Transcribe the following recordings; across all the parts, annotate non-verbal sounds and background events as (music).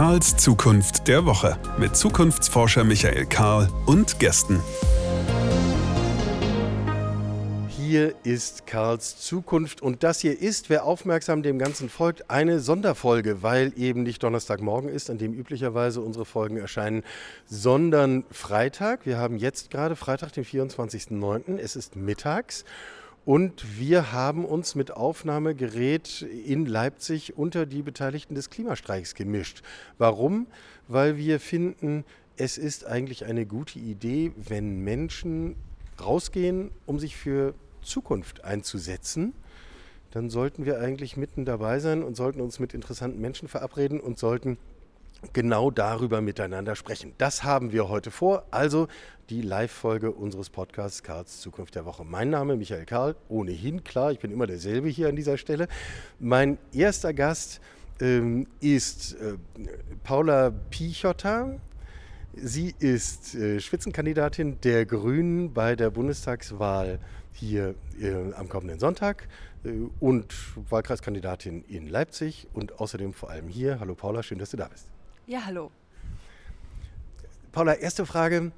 Karls Zukunft der Woche mit Zukunftsforscher Michael Karl und Gästen. Hier ist Karls Zukunft und das hier ist, wer aufmerksam dem Ganzen folgt, eine Sonderfolge, weil eben nicht Donnerstagmorgen ist, an dem üblicherweise unsere Folgen erscheinen, sondern Freitag. Wir haben jetzt gerade Freitag, den 24.09. Es ist mittags und wir haben uns mit Aufnahmegerät in Leipzig unter die Beteiligten des Klimastreiks gemischt. Warum? Weil wir finden, es ist eigentlich eine gute Idee, wenn Menschen rausgehen, um sich für Zukunft einzusetzen. Dann sollten wir eigentlich mitten dabei sein und sollten uns mit interessanten Menschen verabreden und sollten genau darüber miteinander sprechen. Das haben wir heute vor. Also die Live-Folge unseres Podcasts Karls Zukunft der Woche. Mein Name Michael Karl, ohnehin klar, ich bin immer derselbe hier an dieser Stelle. Mein erster Gast ähm, ist äh, Paula Pichotta. Sie ist äh, Spitzenkandidatin der Grünen bei der Bundestagswahl hier äh, am kommenden Sonntag äh, und Wahlkreiskandidatin in Leipzig und außerdem vor allem hier. Hallo Paula, schön, dass du da bist. Ja, hallo. Paula, erste Frage.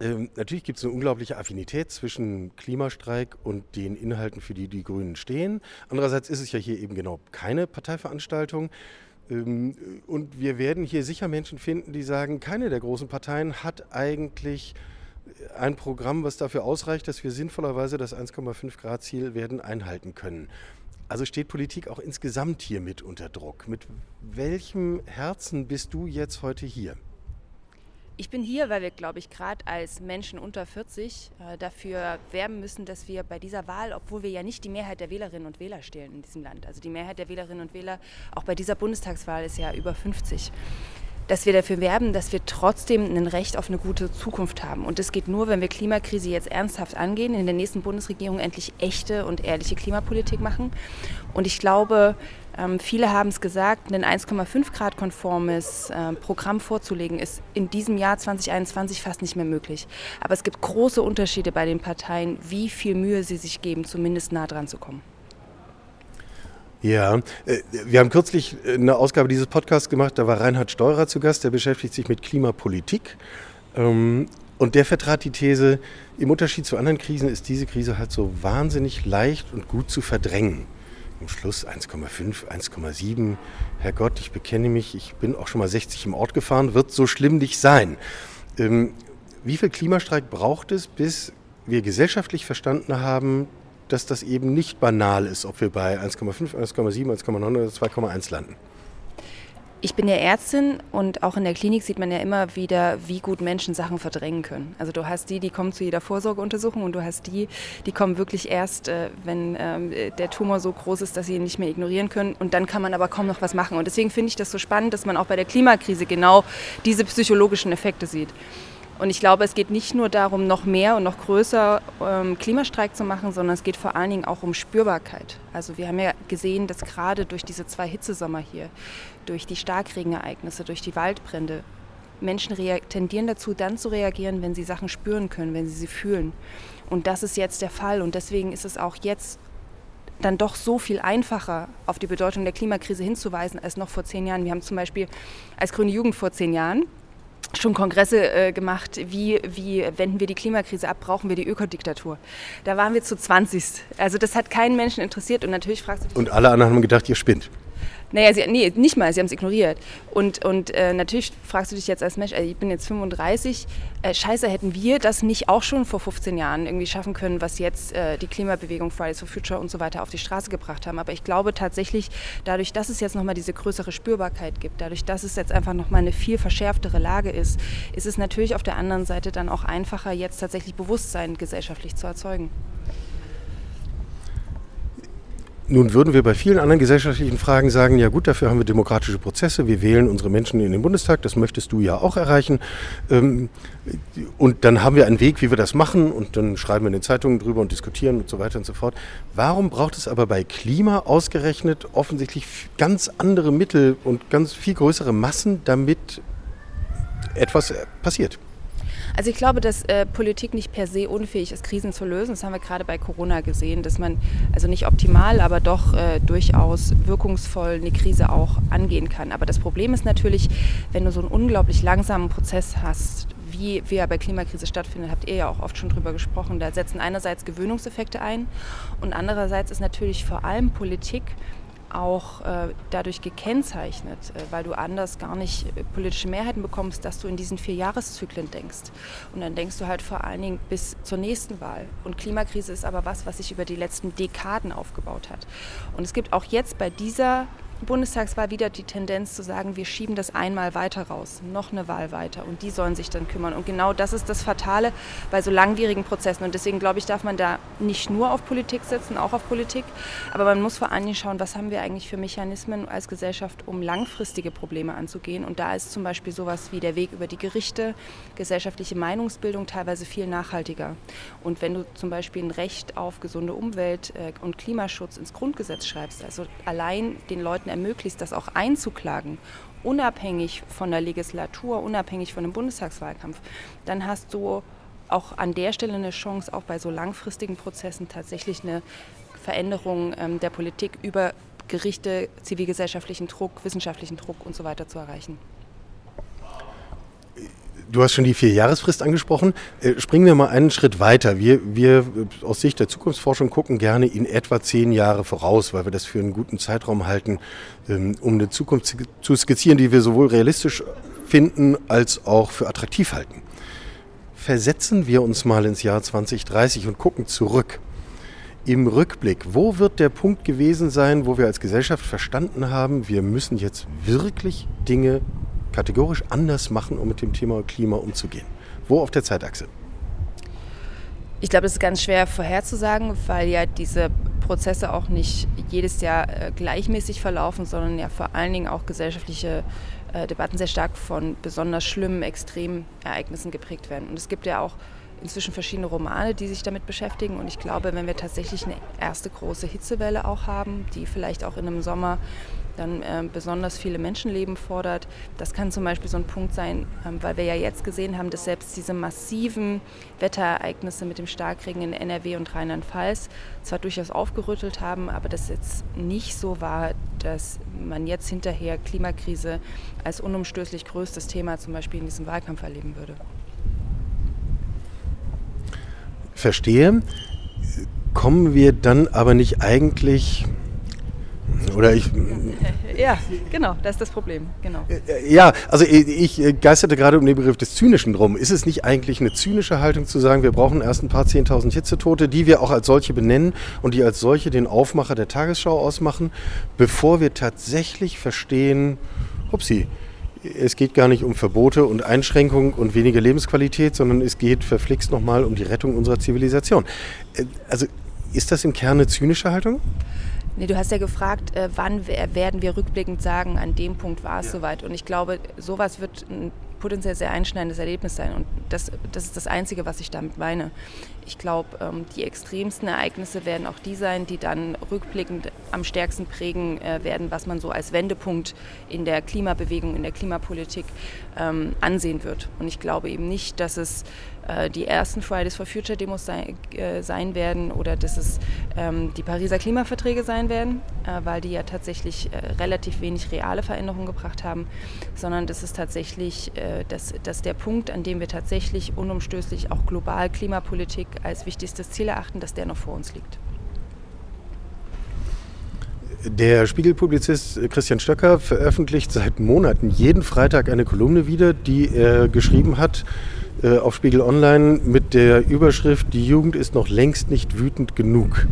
Ähm, natürlich gibt es eine unglaubliche Affinität zwischen Klimastreik und den Inhalten, für die die Grünen stehen. Andererseits ist es ja hier eben genau keine Parteiveranstaltung. Ähm, und wir werden hier sicher Menschen finden, die sagen, keine der großen Parteien hat eigentlich ein Programm, was dafür ausreicht, dass wir sinnvollerweise das 1,5 Grad Ziel werden einhalten können. Also steht Politik auch insgesamt hier mit unter Druck. Mit welchem Herzen bist du jetzt heute hier? Ich bin hier, weil wir, glaube ich, gerade als Menschen unter 40 äh, dafür werben müssen, dass wir bei dieser Wahl, obwohl wir ja nicht die Mehrheit der Wählerinnen und Wähler stellen in diesem Land, also die Mehrheit der Wählerinnen und Wähler auch bei dieser Bundestagswahl ist ja über 50, dass wir dafür werben, dass wir trotzdem ein Recht auf eine gute Zukunft haben. Und das geht nur, wenn wir Klimakrise jetzt ernsthaft angehen, in der nächsten Bundesregierung endlich echte und ehrliche Klimapolitik machen. Und ich glaube, ähm, viele haben es gesagt, ein 1,5 Grad konformes äh, Programm vorzulegen, ist in diesem Jahr 2021 fast nicht mehr möglich. Aber es gibt große Unterschiede bei den Parteien, wie viel Mühe sie sich geben, zumindest nah dran zu kommen. Ja, äh, wir haben kürzlich eine Ausgabe dieses Podcasts gemacht, da war Reinhard Steurer zu Gast, der beschäftigt sich mit Klimapolitik. Ähm, und der vertrat die These, im Unterschied zu anderen Krisen ist diese Krise halt so wahnsinnig leicht und gut zu verdrängen. Im Schluss 1,5, 1,7. Herrgott, ich bekenne mich, ich bin auch schon mal 60 im Ort gefahren, wird so schlimm nicht sein. Ähm, wie viel Klimastreik braucht es, bis wir gesellschaftlich verstanden haben, dass das eben nicht banal ist, ob wir bei 1,5, 1,7, 1,9 oder 2,1 landen. Ich bin ja Ärztin und auch in der Klinik sieht man ja immer wieder, wie gut Menschen Sachen verdrängen können. Also du hast die, die kommen zu jeder Vorsorgeuntersuchung und du hast die, die kommen wirklich erst, äh, wenn ähm, der Tumor so groß ist, dass sie ihn nicht mehr ignorieren können. Und dann kann man aber kaum noch was machen. Und deswegen finde ich das so spannend, dass man auch bei der Klimakrise genau diese psychologischen Effekte sieht. Und ich glaube, es geht nicht nur darum, noch mehr und noch größer ähm, Klimastreik zu machen, sondern es geht vor allen Dingen auch um Spürbarkeit. Also wir haben ja gesehen, dass gerade durch diese zwei Hitzesommer hier, durch die Starkregenereignisse, durch die Waldbrände, Menschen tendieren dazu, dann zu reagieren, wenn sie Sachen spüren können, wenn sie sie fühlen. Und das ist jetzt der Fall. Und deswegen ist es auch jetzt dann doch so viel einfacher, auf die Bedeutung der Klimakrise hinzuweisen, als noch vor zehn Jahren. Wir haben zum Beispiel als Grüne Jugend vor zehn Jahren schon Kongresse äh, gemacht, wie, wie wenden wir die Klimakrise ab, brauchen wir die Ökodiktatur. Da waren wir zu 20. Also das hat keinen Menschen interessiert und natürlich fragst du dich... Und alle anderen haben gedacht, ihr spinnt. Naja, sie, nee, nicht mal, sie haben es ignoriert. Und, und äh, natürlich fragst du dich jetzt als Mensch, ich bin jetzt 35, äh, scheiße, hätten wir das nicht auch schon vor 15 Jahren irgendwie schaffen können, was jetzt äh, die Klimabewegung Fridays for Future und so weiter auf die Straße gebracht haben. Aber ich glaube tatsächlich, dadurch, dass es jetzt nochmal diese größere Spürbarkeit gibt, dadurch, dass es jetzt einfach nochmal eine viel verschärftere Lage ist, ist es natürlich auf der anderen Seite dann auch einfacher, jetzt tatsächlich Bewusstsein gesellschaftlich zu erzeugen. Nun würden wir bei vielen anderen gesellschaftlichen Fragen sagen, ja gut, dafür haben wir demokratische Prozesse, wir wählen unsere Menschen in den Bundestag, das möchtest du ja auch erreichen. Ähm, und dann haben wir einen Weg, wie wir das machen und dann schreiben wir in den Zeitungen drüber und diskutieren und so weiter und so fort. Warum braucht es aber bei Klima ausgerechnet offensichtlich ganz andere Mittel und ganz viel größere Massen, damit etwas passiert? Also ich glaube, dass äh, Politik nicht per se unfähig ist, Krisen zu lösen. Das haben wir gerade bei Corona gesehen, dass man also nicht optimal, aber doch äh, durchaus wirkungsvoll eine Krise auch angehen kann. Aber das Problem ist natürlich, wenn du so einen unglaublich langsamen Prozess hast, wie, wie er bei Klimakrise stattfindet, habt ihr ja auch oft schon drüber gesprochen. Da setzen einerseits Gewöhnungseffekte ein und andererseits ist natürlich vor allem Politik auch äh, dadurch gekennzeichnet, äh, weil du anders gar nicht äh, politische Mehrheiten bekommst, dass du in diesen vier Jahreszyklen denkst. Und dann denkst du halt vor allen Dingen bis zur nächsten Wahl. Und Klimakrise ist aber was, was sich über die letzten Dekaden aufgebaut hat. Und es gibt auch jetzt bei dieser Bundestagswahl wieder die Tendenz zu sagen, wir schieben das einmal weiter raus, noch eine Wahl weiter und die sollen sich dann kümmern. Und genau das ist das Fatale bei so langwierigen Prozessen. Und deswegen glaube ich, darf man da nicht nur auf Politik setzen, auch auf Politik, aber man muss vor allen Dingen schauen, was haben wir eigentlich für Mechanismen als Gesellschaft, um langfristige Probleme anzugehen. Und da ist zum Beispiel sowas wie der Weg über die Gerichte, gesellschaftliche Meinungsbildung teilweise viel nachhaltiger. Und wenn du zum Beispiel ein Recht auf gesunde Umwelt äh, und Klimaschutz ins Grundgesetz schreibst, also allein den Leuten ermöglicht, das auch einzuklagen, unabhängig von der Legislatur, unabhängig von dem Bundestagswahlkampf, dann hast du auch an der Stelle eine Chance, auch bei so langfristigen Prozessen tatsächlich eine Veränderung ähm, der Politik über Gerichte, zivilgesellschaftlichen Druck, wissenschaftlichen Druck und so weiter zu erreichen. Du hast schon die Vierjahresfrist angesprochen. Äh, springen wir mal einen Schritt weiter. Wir, wir aus Sicht der Zukunftsforschung gucken gerne in etwa zehn Jahre voraus, weil wir das für einen guten Zeitraum halten, ähm, um eine Zukunft zu skizzieren, die wir sowohl realistisch finden als auch für attraktiv halten. Versetzen wir uns mal ins Jahr 2030 und gucken zurück. Im Rückblick, wo wird der Punkt gewesen sein, wo wir als Gesellschaft verstanden haben, wir müssen jetzt wirklich Dinge kategorisch anders machen, um mit dem Thema Klima umzugehen? Wo auf der Zeitachse? Ich glaube, es ist ganz schwer vorherzusagen, weil ja diese Prozesse auch nicht jedes Jahr äh, gleichmäßig verlaufen, sondern ja vor allen Dingen auch gesellschaftliche äh, Debatten sehr stark von besonders schlimmen Extremereignissen geprägt werden. Und es gibt ja auch inzwischen verschiedene Romane, die sich damit beschäftigen. Und ich glaube, wenn wir tatsächlich eine erste große Hitzewelle auch haben, die vielleicht auch in einem Sommer dann äh, besonders viele Menschenleben fordert. Das kann zum Beispiel so ein Punkt sein, ähm, weil wir ja jetzt gesehen haben, dass selbst diese massiven Wetterereignisse mit dem Starkregen in NRW und Rheinland-Pfalz zwar durchaus aufgerüttelt haben, aber das jetzt nicht so war, dass man jetzt hinterher Klimakrise als unumstößlich größtes Thema zum Beispiel in diesem Wahlkampf erleben würde. Verstehe. Kommen wir dann aber nicht eigentlich oder ich. Ja, genau, das ist das Problem. Genau. Ja, also ich geisterte gerade um den Begriff des Zynischen drum. Ist es nicht eigentlich eine zynische Haltung zu sagen, wir brauchen erst ein paar Zehntausend Hitzetote, die wir auch als solche benennen und die als solche den Aufmacher der Tagesschau ausmachen, bevor wir tatsächlich verstehen, hupsi, es geht gar nicht um Verbote und Einschränkungen und weniger Lebensqualität, sondern es geht verflixt nochmal um die Rettung unserer Zivilisation. Äh, also ist das im Kern eine zynische Haltung? Nee, du hast ja gefragt, äh, wann werden wir rückblickend sagen, an dem Punkt war es ja. soweit. Und ich glaube, sowas wird ein potenziell sehr einschneidendes Erlebnis sein. Und das, das ist das Einzige, was ich damit meine. Ich glaube, ähm, die extremsten Ereignisse werden auch die sein, die dann rückblickend am stärksten prägen äh, werden, was man so als Wendepunkt in der Klimabewegung, in der Klimapolitik ähm, ansehen wird. Und ich glaube eben nicht, dass es die ersten Fridays for Future Demos sein, äh, sein werden oder dass es ähm, die Pariser Klimaverträge sein werden, äh, weil die ja tatsächlich äh, relativ wenig reale Veränderungen gebracht haben, sondern dass es tatsächlich, äh, dass, dass der Punkt, an dem wir tatsächlich unumstößlich auch global Klimapolitik als wichtigstes Ziel erachten, dass der noch vor uns liegt. Der Spiegelpublizist Christian Stöcker veröffentlicht seit Monaten jeden Freitag eine Kolumne wieder, die er geschrieben hat äh, auf Spiegel Online mit der Überschrift Die Jugend ist noch längst nicht wütend genug.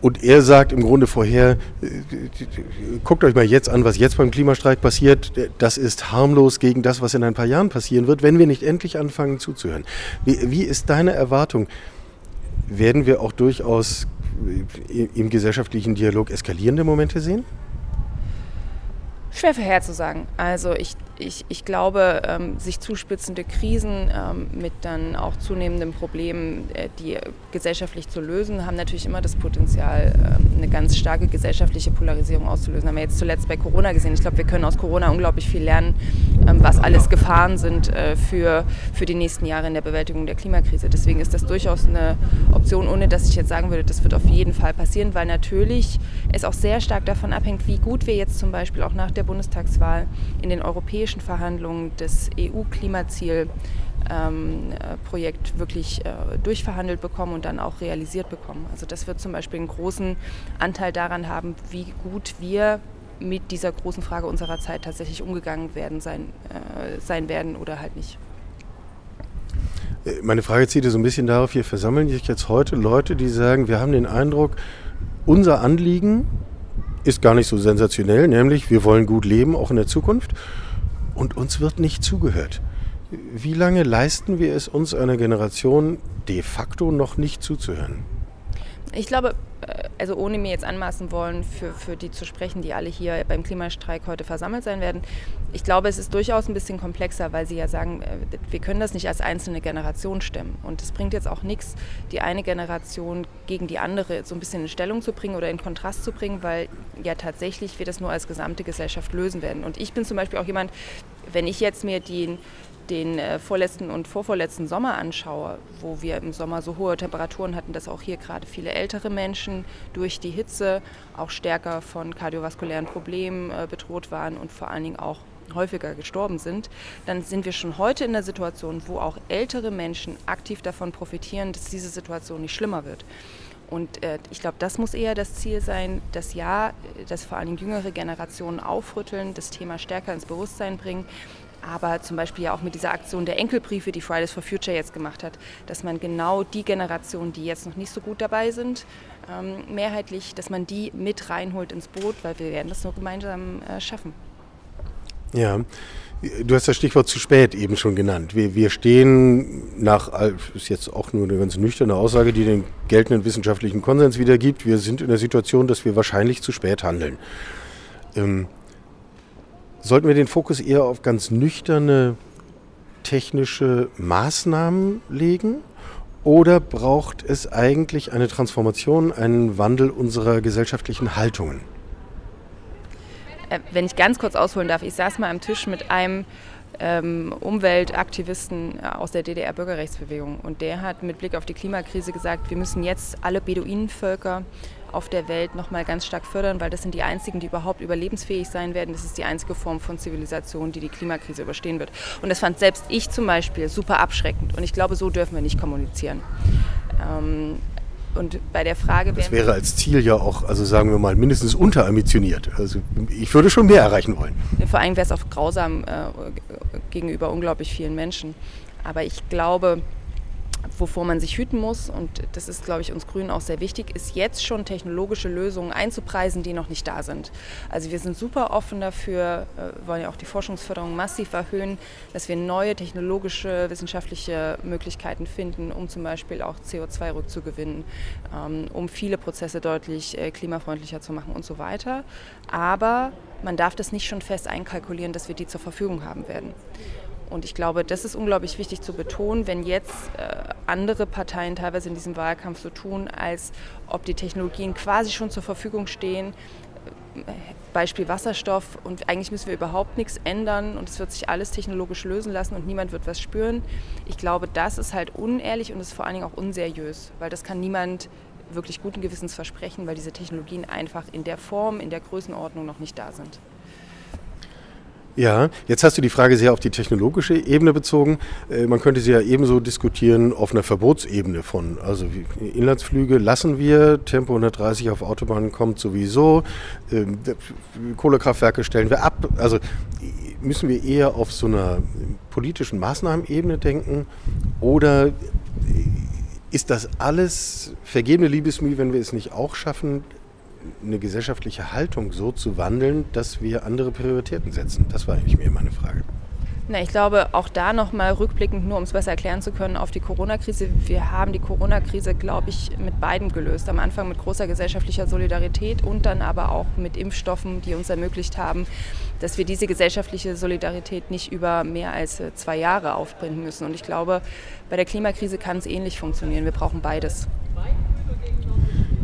Und er sagt im Grunde vorher, äh, guckt euch mal jetzt an, was jetzt beim Klimastreik passiert. Das ist harmlos gegen das, was in ein paar Jahren passieren wird, wenn wir nicht endlich anfangen zuzuhören. Wie, wie ist deine Erwartung? Werden wir auch durchaus im gesellschaftlichen Dialog eskalierende Momente sehen? Schwer vorherzusagen. Also ich, ich, ich glaube, ähm, sich zuspitzende Krisen ähm, mit dann auch zunehmenden Problemen, äh, die gesellschaftlich zu lösen, haben natürlich immer das Potenzial, äh, eine ganz starke gesellschaftliche Polarisierung auszulösen. Haben wir jetzt zuletzt bei Corona gesehen. Ich glaube, wir können aus Corona unglaublich viel lernen, ähm, was alles Gefahren sind äh, für, für die nächsten Jahre in der Bewältigung der Klimakrise. Deswegen ist das durchaus eine Option, ohne dass ich jetzt sagen würde, das wird auf jeden Fall passieren, weil natürlich es auch sehr stark davon abhängt, wie gut wir jetzt zum Beispiel auch nach der Bundestagswahl in den europäischen Verhandlungen das EU-Klimaziel ähm, Projekt wirklich äh, durchverhandelt bekommen und dann auch realisiert bekommen. Also das wird zum Beispiel einen großen Anteil daran haben, wie gut wir mit dieser großen Frage unserer Zeit tatsächlich umgegangen werden sein, äh, sein werden oder halt nicht. Äh, meine Frage zieht so ein bisschen darauf, hier versammeln sich jetzt heute Leute, die sagen, wir haben den Eindruck, unser Anliegen ist gar nicht so sensationell, nämlich wir wollen gut leben, auch in der Zukunft, und uns wird nicht zugehört. Wie lange leisten wir es uns einer Generation de facto noch nicht zuzuhören? Ich glaube, also ohne mir jetzt anmaßen wollen, für, für die zu sprechen, die alle hier beim Klimastreik heute versammelt sein werden, ich glaube, es ist durchaus ein bisschen komplexer, weil Sie ja sagen, äh, wir können das nicht als einzelne Generation stemmen. Und es bringt jetzt auch nichts, die eine Generation gegen die andere so ein bisschen in Stellung zu bringen oder in Kontrast zu bringen, weil ja tatsächlich wir das nur als gesamte Gesellschaft lösen werden. Und ich bin zum Beispiel auch jemand, wenn ich jetzt mir den den äh, vorletzten und vorvorletzten Sommer anschaue, wo wir im Sommer so hohe Temperaturen hatten, dass auch hier gerade viele ältere Menschen durch die Hitze auch stärker von kardiovaskulären Problemen äh, bedroht waren und vor allen Dingen auch häufiger gestorben sind, dann sind wir schon heute in der Situation, wo auch ältere Menschen aktiv davon profitieren, dass diese Situation nicht schlimmer wird. Und äh, ich glaube, das muss eher das Ziel sein, dass ja, dass vor allem jüngere Generationen aufrütteln, das Thema stärker ins Bewusstsein bringen aber zum Beispiel ja auch mit dieser Aktion der Enkelbriefe, die Fridays for Future jetzt gemacht hat, dass man genau die Generationen, die jetzt noch nicht so gut dabei sind, ähm, mehrheitlich, dass man die mit reinholt ins Boot, weil wir werden das nur gemeinsam äh, schaffen. Ja, du hast das Stichwort zu spät eben schon genannt. Wir, wir stehen nach, ist jetzt auch nur eine ganz nüchterne Aussage, die den geltenden wissenschaftlichen Konsens wiedergibt, wir sind in der Situation, dass wir wahrscheinlich zu spät handeln. Ähm, Sollten wir den Fokus eher auf ganz nüchterne technische Maßnahmen legen? Oder braucht es eigentlich eine Transformation, einen Wandel unserer gesellschaftlichen Haltungen? Äh, wenn ich ganz kurz ausholen darf, ich saß mal am Tisch mit einem ähm, Umweltaktivisten äh, aus der DDR-Bürgerrechtsbewegung und der hat mit Blick auf die Klimakrise gesagt, wir müssen jetzt alle Beduinenvölker auf der Welt noch mal ganz stark fördern, weil das sind die einzigen, die überhaupt überlebensfähig sein werden. Das ist die einzige Form von Zivilisation, die die Klimakrise überstehen wird. Und das fand selbst ich zum Beispiel super abschreckend. Und ich glaube, so dürfen wir nicht kommunizieren. Ähm, und bei der Frage. Das wäre als Ziel ja auch, also sagen wir mal, mindestens unterambitioniert. Also ich würde schon mehr erreichen wollen. Vor allem wäre es auch grausam äh, gegenüber unglaublich vielen Menschen. Aber ich glaube, wovor man sich hüten muss, und das ist, glaube ich, uns Grünen auch sehr wichtig, ist jetzt schon technologische Lösungen einzupreisen, die noch nicht da sind. Also wir sind super offen dafür, äh, wollen ja auch die Forschungsförderung massiv erhöhen, dass wir neue technologische, wissenschaftliche Möglichkeiten finden, um zum Beispiel auch CO2 rückzugewinnen, ähm, um viele Prozesse deutlich äh, klimafreundlicher zu machen und so weiter. Aber man darf das nicht schon fest einkalkulieren, dass wir die zur Verfügung haben werden. Und ich glaube, das ist unglaublich wichtig zu betonen, wenn jetzt äh, andere Parteien teilweise in diesem Wahlkampf so tun, als ob die Technologien quasi schon zur Verfügung stehen. Äh, Beispiel Wasserstoff und eigentlich müssen wir überhaupt nichts ändern und es wird sich alles technologisch lösen lassen und niemand wird was spüren. Ich glaube, das ist halt unehrlich und ist vor allen Dingen auch unseriös, weil das kann niemand wirklich guten Gewissens versprechen, weil diese Technologien einfach in der Form, in der Größenordnung noch nicht da sind. Ja, jetzt hast du die Frage sehr auf die technologische Ebene bezogen. Äh, man könnte sie ja ebenso diskutieren auf einer Verbotsebene von, also Inlandsflüge lassen wir, Tempo 130 auf Autobahnen kommt sowieso, ähm, Kohlekraftwerke stellen wir ab. Also müssen wir eher auf so einer politischen Maßnahmenebene denken oder ist das alles vergebene Liebesmühe, wenn wir es nicht auch schaffen, eine gesellschaftliche Haltung so zu wandeln, dass wir andere Prioritäten setzen? Das war eigentlich mir meine Frage. Na, ich glaube, auch da nochmal rückblickend, nur um es besser erklären zu können, auf die Corona-Krise. Wir haben die Corona-Krise, glaube ich, mit beiden gelöst. Am Anfang mit großer gesellschaftlicher Solidarität und dann aber auch mit Impfstoffen, die uns ermöglicht haben, dass wir diese gesellschaftliche Solidarität nicht über mehr als äh, zwei Jahre aufbringen müssen. Und ich glaube, bei der Klimakrise kann es ähnlich funktionieren. Wir brauchen beides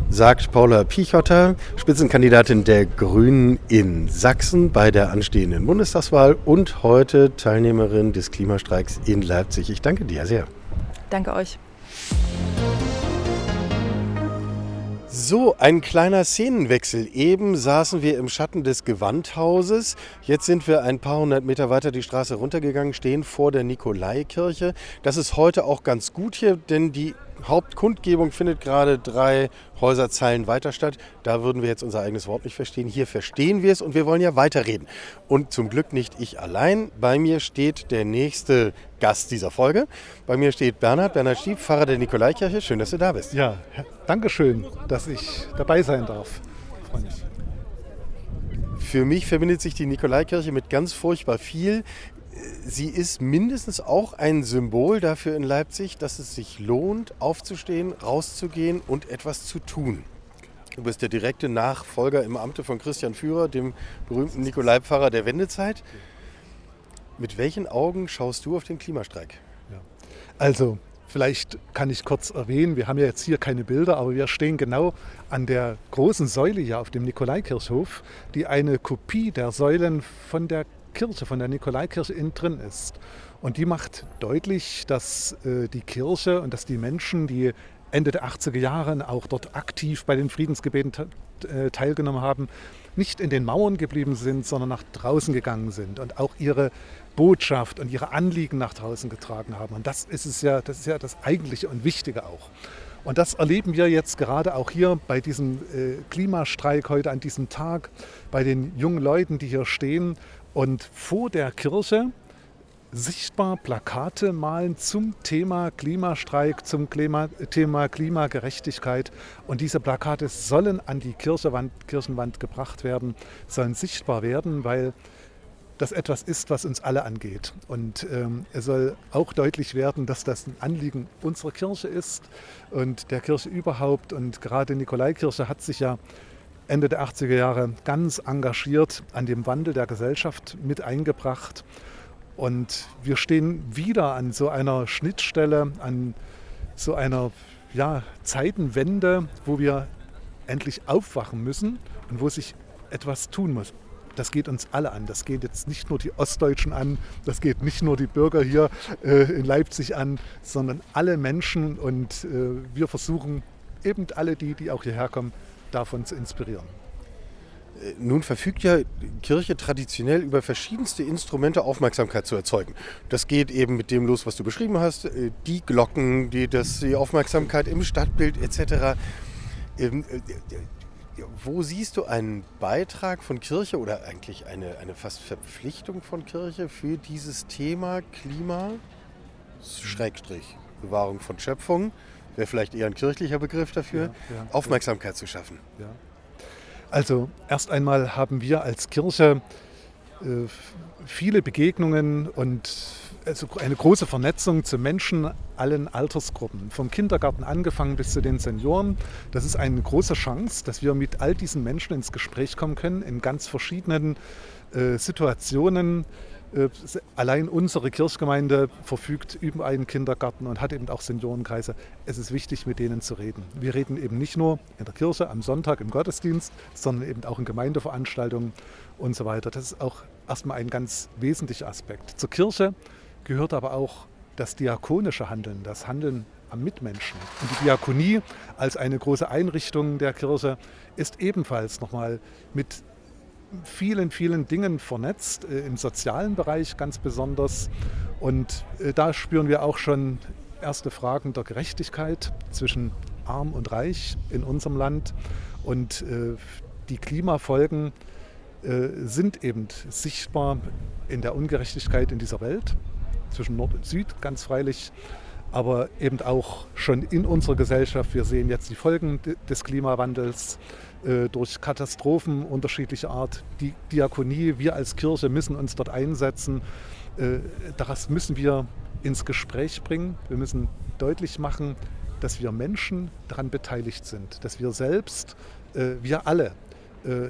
sagt Paula Pichotter, Spitzenkandidatin der Grünen in Sachsen bei der anstehenden Bundestagswahl und heute Teilnehmerin des Klimastreiks in Leipzig. Ich danke dir sehr. Danke euch. So, ein kleiner Szenenwechsel. Eben saßen wir im Schatten des Gewandhauses. Jetzt sind wir ein paar hundert Meter weiter die Straße runtergegangen, stehen vor der Nikolaikirche. Das ist heute auch ganz gut hier, denn die Hauptkundgebung findet gerade drei Häuserzeilen weiter statt. Da würden wir jetzt unser eigenes Wort nicht verstehen. Hier verstehen wir es und wir wollen ja weiterreden. Und zum Glück nicht ich allein. Bei mir steht der nächste Gast dieser Folge. Bei mir steht Bernhard, Bernhard Stieb, Pfarrer der Nikolaikirche. Schön, dass du da bist. Ja, danke schön, dass ich dabei sein darf. Freue mich. Für mich verbindet sich die Nikolaikirche mit ganz furchtbar viel sie ist mindestens auch ein Symbol dafür in Leipzig, dass es sich lohnt, aufzustehen, rauszugehen und etwas zu tun. Du bist der direkte Nachfolger im Amte von Christian Führer, dem berühmten Nikolaipfarrer der Wendezeit. Mit welchen Augen schaust du auf den Klimastreik? Ja. Also, vielleicht kann ich kurz erwähnen, wir haben ja jetzt hier keine Bilder, aber wir stehen genau an der großen Säule hier auf dem Nikolaikirchhof, die eine Kopie der Säulen von der Kirche, von der Nikolaikirche innen drin ist. Und die macht deutlich, dass äh, die Kirche und dass die Menschen, die Ende der 80er Jahre auch dort aktiv bei den Friedensgebeten äh, teilgenommen haben, nicht in den Mauern geblieben sind, sondern nach draußen gegangen sind und auch ihre Botschaft und ihre Anliegen nach draußen getragen haben. Und das ist es ja, das ist ja das Eigentliche und Wichtige auch. Und das erleben wir jetzt gerade auch hier bei diesem äh, Klimastreik heute an diesem Tag, bei den jungen Leuten, die hier stehen und vor der Kirche sichtbar Plakate malen zum Thema Klimastreik, zum Klima, Thema Klimagerechtigkeit. Und diese Plakate sollen an die Kirchewand, Kirchenwand gebracht werden, sollen sichtbar werden, weil das etwas ist, was uns alle angeht. Und ähm, es soll auch deutlich werden, dass das ein Anliegen unserer Kirche ist und der Kirche überhaupt. Und gerade Nikolaikirche hat sich ja Ende der 80er Jahre ganz engagiert an dem Wandel der Gesellschaft mit eingebracht. Und wir stehen wieder an so einer Schnittstelle, an so einer ja, Zeitenwende, wo wir endlich aufwachen müssen und wo sich etwas tun muss. Das geht uns alle an. Das geht jetzt nicht nur die Ostdeutschen an, das geht nicht nur die Bürger hier äh, in Leipzig an, sondern alle Menschen. Und äh, wir versuchen eben alle die, die auch hierher kommen, davon zu inspirieren. Äh, nun verfügt ja Kirche traditionell über verschiedenste Instrumente, Aufmerksamkeit zu erzeugen. Das geht eben mit dem los, was du beschrieben hast, äh, die Glocken, die, das, die Aufmerksamkeit im Stadtbild etc. Ähm, äh, wo siehst du einen Beitrag von Kirche oder eigentlich eine, eine fast Verpflichtung von Kirche für dieses Thema Klima, Schrägstrich, Bewahrung von Schöpfung? Wäre vielleicht eher ein kirchlicher Begriff dafür, ja, Aufmerksamkeit zu schaffen. Also erst einmal haben wir als Kirche äh, viele Begegnungen und also eine große Vernetzung zu Menschen allen Altersgruppen, vom Kindergarten angefangen bis zu den Senioren. Das ist eine große Chance, dass wir mit all diesen Menschen ins Gespräch kommen können, in ganz verschiedenen äh, Situationen, allein unsere Kirchgemeinde verfügt über einen Kindergarten und hat eben auch Seniorenkreise. Es ist wichtig, mit denen zu reden. Wir reden eben nicht nur in der Kirche am Sonntag im Gottesdienst, sondern eben auch in Gemeindeveranstaltungen und so weiter. Das ist auch erstmal ein ganz wesentlicher Aspekt. Zur Kirche gehört aber auch das diakonische Handeln, das Handeln am Mitmenschen. Und die Diakonie als eine große Einrichtung der Kirche ist ebenfalls nochmal mit vielen, vielen Dingen vernetzt, äh, im sozialen Bereich ganz besonders. Und äh, da spüren wir auch schon erste Fragen der Gerechtigkeit zwischen arm und reich in unserem Land. Und äh, die Klimafolgen sind eben sichtbar in der Ungerechtigkeit in dieser Welt, zwischen Nord und Süd ganz freilich, aber eben auch schon in unserer Gesellschaft. Wir sehen jetzt die Folgen des Klimawandels äh, durch Katastrophen unterschiedlicher Art. Die Diakonie, wir als Kirche müssen uns dort einsetzen. äh, das müssen wir ins Gespräch bringen. Wir müssen deutlich machen, dass wir Menschen daran beteiligt sind, dass wir selbst, äh, wir alle, äh,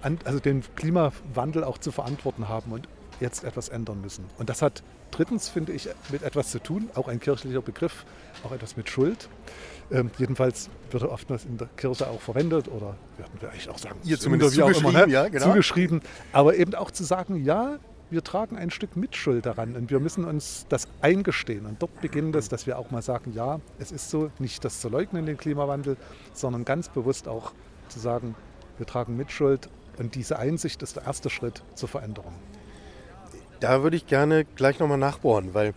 an, also den Klimawandel auch zu verantworten haben und jetzt etwas ändern müssen. Und das hat drittens, finde ich, mit etwas zu tun, auch ein kirchlicher Begriff, auch etwas mit Schuld. Ähm, jedenfalls wird er oftmals in der Kirche auch verwendet oder werden wir eigentlich auch sagen, Ihr zumindest zugeschrieben, immer, ne? ja, genau. zugeschrieben. Aber eben auch zu sagen, ja, wir tragen ein Stück Mitschuld daran und wir müssen uns das eingestehen. Und dort beginnt es, dass wir auch mal sagen, ja, es ist so, nicht das zu leugnen, den Klimawandel, sondern ganz bewusst auch zu sagen, wir tragen Mitschuld und diese Einsicht ist der erste Schritt zur Veränderung. Da würde ich gerne gleich nochmal nachbohren, weil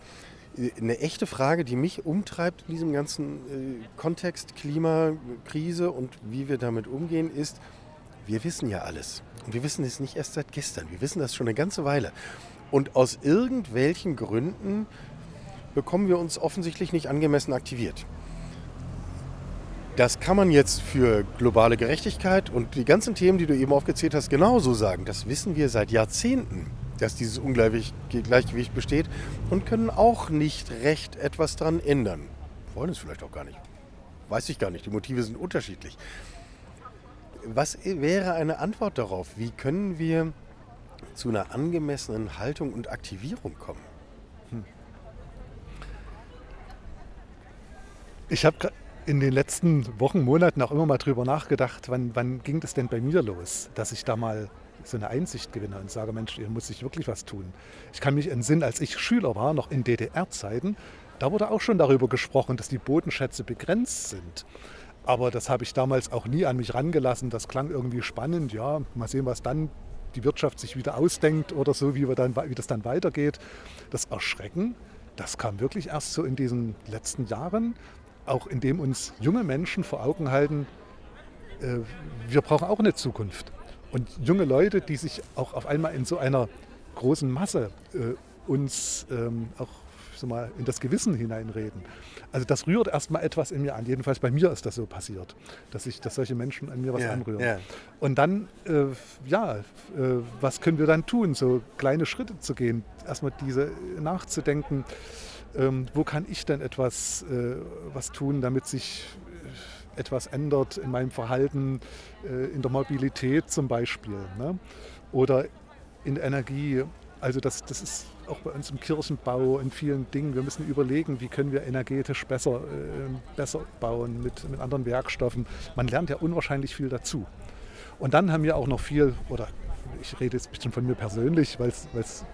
äh, eine echte Frage, die mich umtreibt in diesem ganzen äh, Kontext Klimakrise und wie wir damit umgehen, ist, wir wissen ja alles. Und wir wissen es nicht erst seit gestern. Wir wissen das schon eine ganze Weile. Und aus irgendwelchen Gründen bekommen wir uns offensichtlich nicht angemessen aktiviert. Das kann man jetzt für globale Gerechtigkeit und die ganzen Themen, die du eben aufgezählt hast, genauso sagen. Das wissen wir seit Jahrzehnten, dass dieses Ungleichgewicht besteht und können auch nicht recht etwas daran ändern. Wollen es vielleicht auch gar nicht. Weiß ich gar nicht. Die Motive sind unterschiedlich. Was wäre eine Antwort darauf? Wie können wir zu einer angemessenen Haltung und Aktivierung kommen? Hm. Ich habe in den letzten Wochen, Monaten auch immer mal drüber nachgedacht, wann, wann ging das denn bei mir los, dass ich da mal so eine Einsicht gewinne und sage, Mensch, hier muss ich wirklich was tun. Ich kann mich entsinnen, als ich Schüler war, noch in DDR-Zeiten, da wurde auch schon darüber gesprochen, dass die Bodenschätze begrenzt sind. Aber das habe ich damals auch nie an mich rangelassen. Das klang irgendwie spannend. Ja, mal sehen, was dann die Wirtschaft sich wieder ausdenkt oder so, wie, wir dann, wie das dann weitergeht. Das Erschrecken, das kam wirklich erst so in diesen letzten Jahren, auch indem uns junge Menschen vor Augen halten, äh, wir brauchen auch eine Zukunft. Und junge Leute, die sich auch auf einmal in so einer großen Masse äh, uns ähm, auch so mal in das Gewissen hineinreden. Also das rührt erstmal etwas in mir an. Jedenfalls bei mir ist das so passiert, dass, ich, dass solche Menschen an mir was ja, anrühren. Ja. Und dann, äh, ja, äh, was können wir dann tun? So kleine Schritte zu gehen, erstmal diese nachzudenken, ähm, wo kann ich denn etwas äh, was tun, damit sich etwas ändert in meinem Verhalten, äh, in der Mobilität zum Beispiel. Ne? Oder in Energie. Also das, das ist auch bei uns im Kirchenbau, in vielen Dingen. Wir müssen überlegen, wie können wir energetisch besser, äh, besser bauen mit, mit anderen Werkstoffen. Man lernt ja unwahrscheinlich viel dazu. Und dann haben wir auch noch viel, oder ich rede jetzt ein bisschen von mir persönlich, weil's, äh,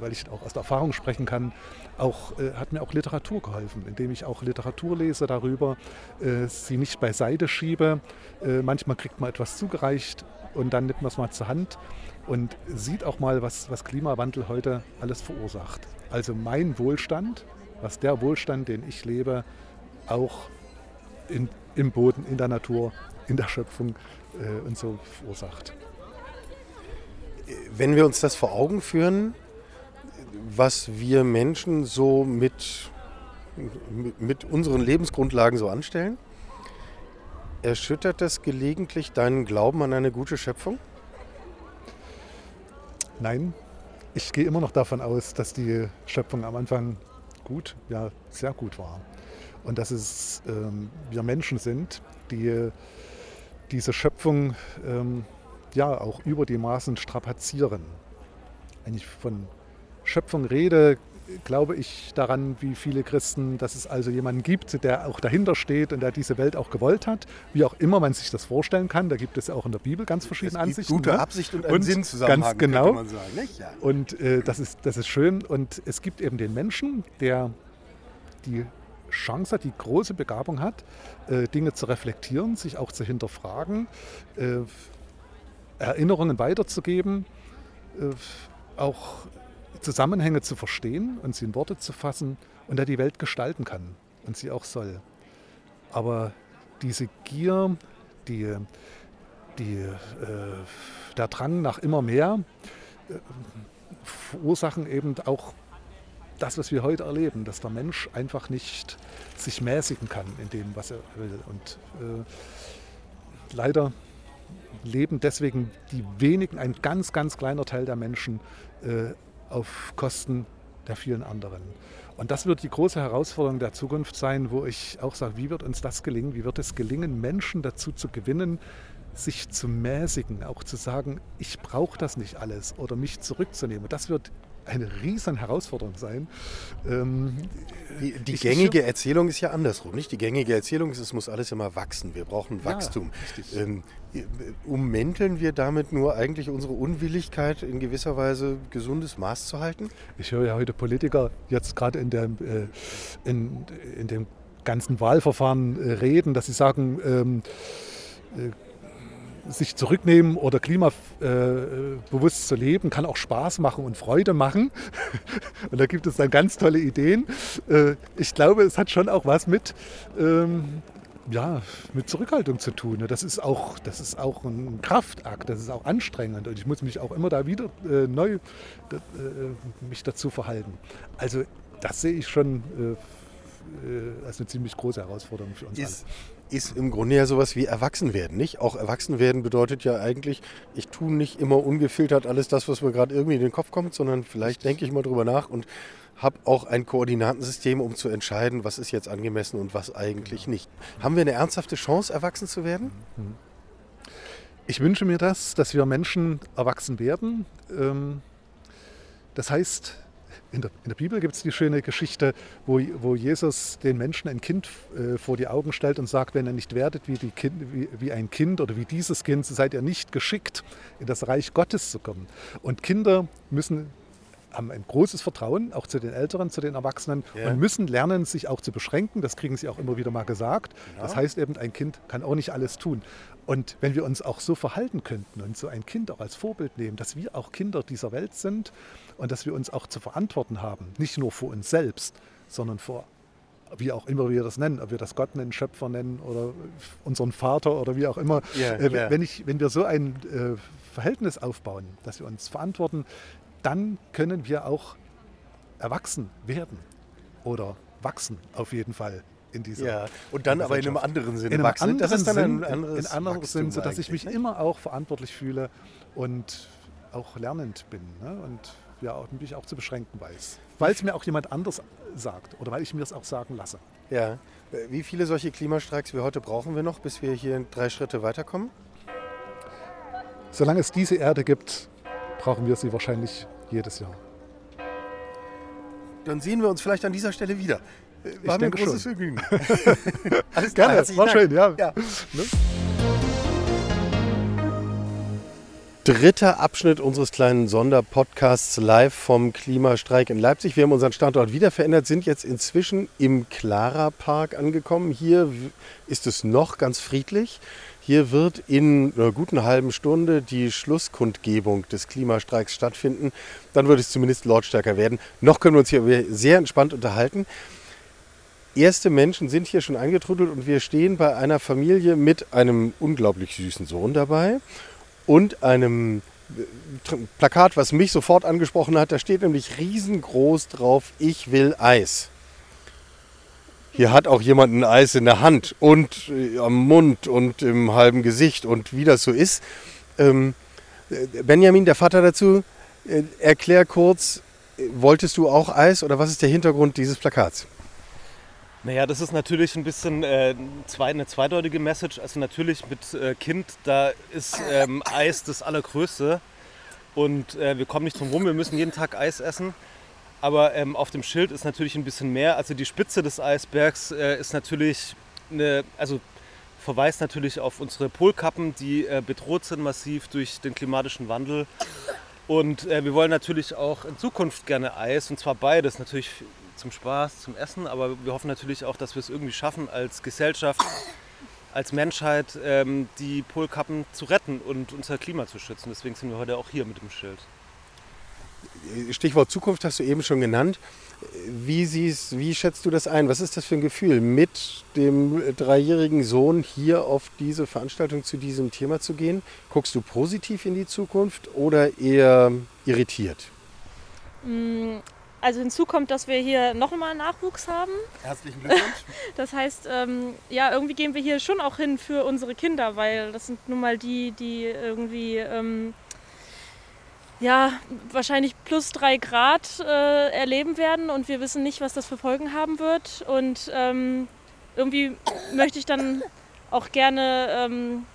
weil ich auch aus Erfahrung sprechen kann, auch, äh, hat mir auch Literatur geholfen, indem ich auch Literatur lese darüber, äh, sie nicht beiseite schiebe. Äh, manchmal kriegt man etwas zugereicht und dann nimmt man es mal zur Hand und sieht auch mal, was, was Klimawandel heute alles verursacht. Also mein Wohlstand, was der Wohlstand, den ich lebe, auch in, im Boden, in der Natur, in der Schöpfung äh, und so verursacht. Wenn wir uns das vor Augen führen, was wir Menschen so mit, mit unseren Lebensgrundlagen so anstellen, erschüttert das gelegentlich deinen Glauben an eine gute Schöpfung? Nein, ich gehe immer noch davon aus, dass die Schöpfung am Anfang gut, ja sehr gut war. Und dass es ähm, wir Menschen sind, die diese Schöpfung ähm, ja auch über die Maßen strapazieren. Wenn ich von Schöpfung rede, glaube ich daran, wie viele Christen, dass es also jemanden gibt, der auch dahinter steht und der diese Welt auch gewollt hat, wie auch immer man sich das vorstellen kann. Da gibt es ja auch in der Bibel ganz verschiedene es gibt Ansichten. Gute ne? Absicht und einen und Sinnzusammenhang, ganz genau. man sagen. Ja. Und äh, das, ist, das ist schön. Und es gibt eben den Menschen, der die Chance hat, die große Begabung hat, äh, Dinge zu reflektieren, sich auch zu hinterfragen, äh, Erinnerungen weiterzugeben, äh, auch Zusammenhänge zu verstehen und sie in Worte zu fassen und der die Welt gestalten kann und sie auch soll. Aber diese Gier, die, die, äh, der Drang nach immer mehr äh, verursachen eben auch das, was wir heute erleben, dass der Mensch einfach nicht sich mäßigen kann in dem, was er will. Und äh, leider leben deswegen die wenigen, ein ganz, ganz kleiner Teil der Menschen äh, auf Kosten der vielen anderen. Und das wird die große Herausforderung der Zukunft sein, wo ich auch sage, wie wird uns das gelingen? Wie wird es gelingen, Menschen dazu zu gewinnen, sich zu mäßigen, auch zu sagen, ich brauche das nicht alles oder mich zurückzunehmen. Das wird eine riesen Herausforderung sein. Ähm, die, die gängige Erzählung ist ja andersrum, nicht? Die gängige Erzählung ist, es muss alles immer wachsen. Wir brauchen Wachstum. Ja, ähm, ummänteln wir damit nur eigentlich unsere Unwilligkeit, in gewisser Weise gesundes Maß zu halten? Ich höre ja heute Politiker jetzt gerade in, der, äh, in, in dem ganzen Wahlverfahren äh, reden, dass sie sagen, ähm, äh, sich zurücknehmen oder klimabewusst zu leben, kann auch Spaß machen und Freude machen. (laughs) Und da gibt es dann ganz tolle Ideen. Ich glaube, es hat schon auch was mit, ähm, ja, mit Zurückhaltung zu tun. Das ist, auch, das ist auch ein Kraftakt, das ist auch anstrengend und ich muss mich auch immer da wieder äh, neu da, äh, mich dazu verhalten. Also das sehe ich schon äh, äh als eine ziemlich große Herausforderung für uns ist, alle ist im Grunde ja sowas wie Erwachsenwerden, nicht? Auch Erwachsenwerden bedeutet ja eigentlich, ich tue nicht immer ungefiltert alles das, was mir gerade irgendwie in den Kopf kommt, sondern vielleicht denke ich mal drüber nach und habe auch ein Koordinatensystem, um zu entscheiden, was ist jetzt angemessen und was eigentlich nicht. Haben wir eine ernsthafte Chance, erwachsen zu werden? Mhm. Ich wünsche mir das, dass wir Menschen erwachsen werden. Ähm, das heißt, in der, in der Bibel gibt es die schöne Geschichte, wo, wo Jesus den Menschen ein Kind äh, vor die Augen stellt und sagt, wenn ihr nicht werdet wie, kind, wie, wie ein Kind oder wie dieses Kind, so seid ihr nicht geschickt, in das Reich Gottes zu kommen. Und Kinder müssen haben ein großes Vertrauen auch zu den Älteren, zu den Erwachsenen ja. und müssen lernen, sich auch zu beschränken. Das kriegen sie auch immer wieder mal gesagt. Ja. Das heißt eben, ein Kind kann auch nicht alles tun. Und wenn wir uns auch so verhalten könnten und so ein Kind auch als Vorbild nehmen, dass wir auch Kinder dieser Welt sind und dass wir uns auch zu verantworten haben, nicht nur vor uns selbst, sondern vor, wie auch immer wir das nennen, ob wir das Gott nennen, Schöpfer nennen oder unseren Vater oder wie auch immer. Yeah, äh, yeah. Wenn, ich, wenn wir so ein äh, Verhältnis aufbauen, dass wir uns verantworten, dann können wir auch erwachsen werden oder wachsen auf jeden Fall in dieser. Ja, und dann aber in einem anderen Sinne in einem wachsen. Anderen das ist dann Sinn, ein anderes in anderem Sinn, sodass ich mich ne? immer auch verantwortlich fühle und auch lernend bin. Ne? Und ja, mich auch zu beschränken weiß. Weil es mir auch jemand anders sagt oder weil ich mir es auch sagen lasse. Ja. Wie viele solche Klimastreiks wie heute brauchen wir noch, bis wir hier drei Schritte weiterkommen? Solange es diese Erde gibt, brauchen wir sie wahrscheinlich jedes Jahr. Dann sehen wir uns vielleicht an dieser Stelle wieder. War ich mir ein großes schon. Vergnügen. (laughs) Alles klar, Gerne, war Dank. schön, ja. ja. Ne? dritter Abschnitt unseres kleinen Sonderpodcasts live vom Klimastreik in Leipzig. Wir haben unseren Standort wieder verändert, sind jetzt inzwischen im Clara Park angekommen. Hier ist es noch ganz friedlich. Hier wird in einer guten halben Stunde die Schlusskundgebung des Klimastreiks stattfinden. Dann wird es zumindest lautstärker werden. Noch können wir uns hier sehr entspannt unterhalten. Erste Menschen sind hier schon eingetrudelt und wir stehen bei einer Familie mit einem unglaublich süßen Sohn dabei und einem äh, Plakat, was mich sofort angesprochen hat. Da steht nämlich riesengroß drauf, ich will Eis. Hier hat auch jemand ein Eis in der Hand und äh, am Mund und im halben Gesicht und wie das so ist. Ähm, äh, Benjamin, der Vater dazu, äh, erklär kurz, äh, wolltest du auch Eis oder was ist der Hintergrund dieses Plakats? Naja, das ist natürlich ein bisschen äh, eine zweideutige Message. Also natürlich mit äh, Kind, da ist ähm, Eis das Allergrößte. Und äh, wir kommen nicht drum rum, wir müssen jeden Tag Eis essen. Aber ähm, auf dem Schild ist natürlich ein bisschen mehr. Also die Spitze des Eisbergs äh, ist natürlich eine, also verweist natürlich auf unsere Polkappen, die äh, bedroht sind massiv durch den klimatischen Wandel. Und äh, wir wollen natürlich auch in Zukunft gerne Eis, und zwar beides. Natürlich zum Spaß, zum Essen, aber wir hoffen natürlich auch, dass wir es irgendwie schaffen, als Gesellschaft, als Menschheit ähm, die Polkappen zu retten und unser Klima zu schützen. Deswegen sind wir heute auch hier mit dem Schild. Stichwort Zukunft hast du eben schon genannt. Wie, siehst, wie schätzt du das ein? Was ist das für ein Gefühl, mit dem dreijährigen Sohn hier auf diese Veranstaltung zu diesem Thema zu gehen? Guckst du positiv in die Zukunft oder eher irritiert? Mm, also hinzu kommt, dass wir hier nochmal Nachwuchs haben. Herzlichen Glückwunsch. (laughs) Das heißt, ähm, ja, irgendwie gehen wir hier schon auch hin für unsere Kinder, weil das sind nun mal die, die irgendwie ähm, ja, wahrscheinlich plus drei Grad äh, erleben werden und wir wissen nicht, was das für Folgen haben wird. Und ähm, irgendwie möchte ich dann auch gerne ähm,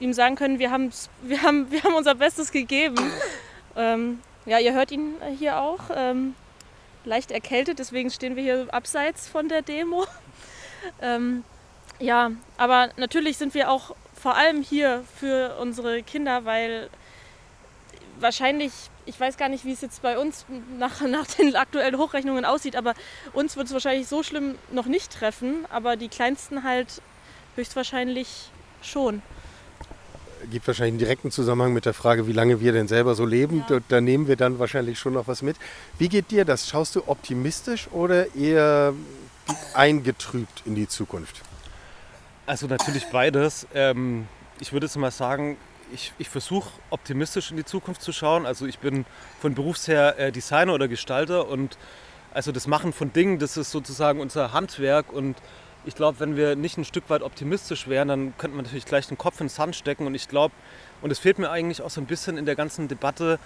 ihm sagen können, wir, wir, haben, wir haben unser Bestes gegeben. Ähm, ja, ihr hört ihn hier auch. Ähm, leicht erkältet, deswegen stehen wir hier abseits von der Demo. (laughs) Ähm, ja, aber natürlich sind wir auch vor allem hier für unsere Kinder, weil wahrscheinlich, ich weiß gar nicht, wie es jetzt bei uns nach, nach den aktuellen Hochrechnungen aussieht, aber uns wird es wahrscheinlich so schlimm noch nicht treffen, aber die Kleinsten halt höchstwahrscheinlich schon. Gibt wahrscheinlich einen direkten Zusammenhang mit der Frage, wie lange wir denn selber so leben. Ja. Da, da nehmen wir dann wahrscheinlich schon noch was mit. Wie geht dir das? Schaust du optimistisch oder eher eingetrübt in die Zukunft? Also natürlich beides. Ähm, ich würde jetzt mal sagen, ich, ich versuche optimistisch in die Zukunft zu schauen. Also ich bin von Berufs her äh, Designer oder Gestalter und also das Machen von Dingen, das ist sozusagen unser Handwerk und ich glaube, wenn wir nicht ein Stück weit optimistisch wären, dann könnte man natürlich gleich den Kopf ins Sand stecken und ich glaube, und es fehlt mir eigentlich auch so ein bisschen in der ganzen Debatte,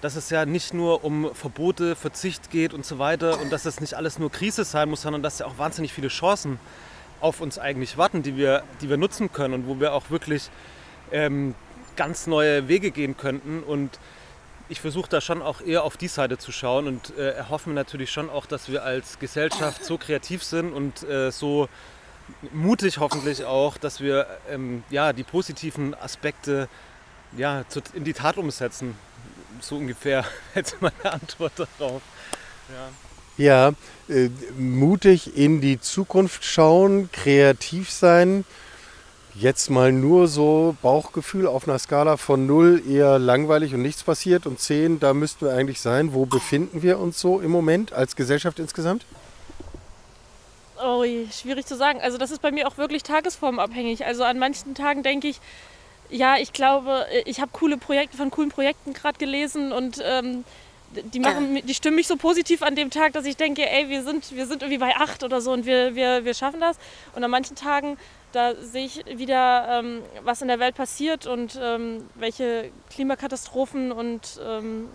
dass es ja nicht nur um Verbote, Verzicht geht und so weiter und dass es nicht alles nur Krise sein muss, sondern dass ja auch wahnsinnig viele Chancen auf uns eigentlich warten, die wir, die wir nutzen können und wo wir auch wirklich ähm, ganz neue Wege gehen könnten. Und ich versuche da schon auch eher auf die Seite zu schauen und äh, erhoffe mir natürlich schon auch, dass wir als Gesellschaft so kreativ sind und äh, so mutig hoffentlich auch, dass wir ähm, ja, die positiven Aspekte ja, zu, in die Tat umsetzen. So ungefähr (laughs) jetzt meine Antwort darauf. Ja, ja äh, mutig in die Zukunft schauen, kreativ sein. Jetzt mal nur so Bauchgefühl auf einer Skala von 0 eher langweilig und nichts passiert und 10, da müssten wir eigentlich sein. Wo befinden wir uns so im Moment als Gesellschaft insgesamt? Oh, schwierig zu sagen. Also das ist bei mir auch wirklich tagesformabhängig. Also an manchen Tagen denke ich, ja, ich glaube, ich habe coole Projekte von coolen Projekten gerade gelesen und ähm, die machen, die stimmen mich so positiv an dem Tag, dass ich denke, ey, wir sind, wir sind irgendwie bei acht oder so und wir, wir, wir schaffen das. Und an manchen Tagen da sehe ich wieder, ähm, was in der Welt passiert und ähm, welche Klimakatastrophen und ähm,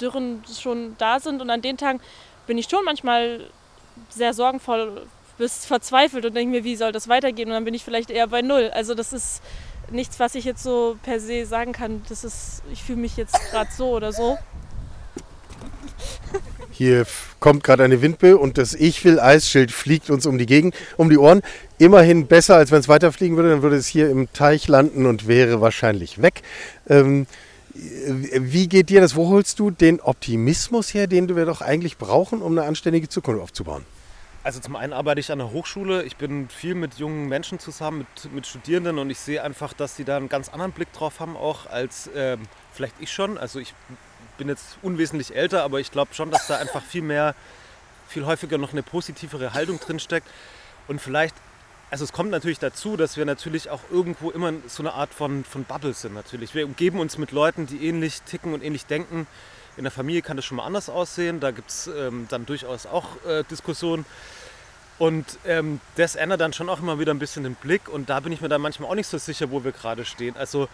Dürren schon da sind. Und an den Tagen bin ich schon manchmal sehr sorgenvoll bis verzweifelt und denke mir, wie soll das weitergehen? Und dann bin ich vielleicht eher bei Null. Also das ist nichts, was ich jetzt so per se sagen kann. Das ist, ich fühle mich jetzt gerade so oder so. (laughs) Hier kommt gerade eine Windböe und das Ich will Eisschild fliegt uns um die Gegend, um die Ohren. Immerhin besser, als wenn es weiterfliegen würde, dann würde es hier im Teich landen und wäre wahrscheinlich weg. Ähm, wie geht dir das? Wo holst du den Optimismus her, den wir doch eigentlich brauchen, um eine anständige Zukunft aufzubauen? Also zum einen arbeite ich an der Hochschule. Ich bin viel mit jungen Menschen zusammen, mit, mit Studierenden und ich sehe einfach, dass sie da einen ganz anderen Blick drauf haben, auch als ähm, vielleicht ich schon. Also ich bin jetzt unwesentlich älter, aber ich glaube schon, dass da einfach viel mehr, viel häufiger noch eine positivere Haltung drin steckt. Und vielleicht, also es kommt natürlich dazu, dass wir natürlich auch irgendwo immer so eine Art von, von Bubble sind natürlich. Wir umgeben uns mit Leuten, die ähnlich ticken und ähnlich denken. In der Familie kann das schon mal anders aussehen. Da gibt es ähm, dann durchaus auch äh, Diskussionen. Und ähm, das ändert dann schon auch immer wieder ein bisschen den Blick. Und da bin ich mir dann manchmal auch nicht so sicher, wo wir gerade stehen. Also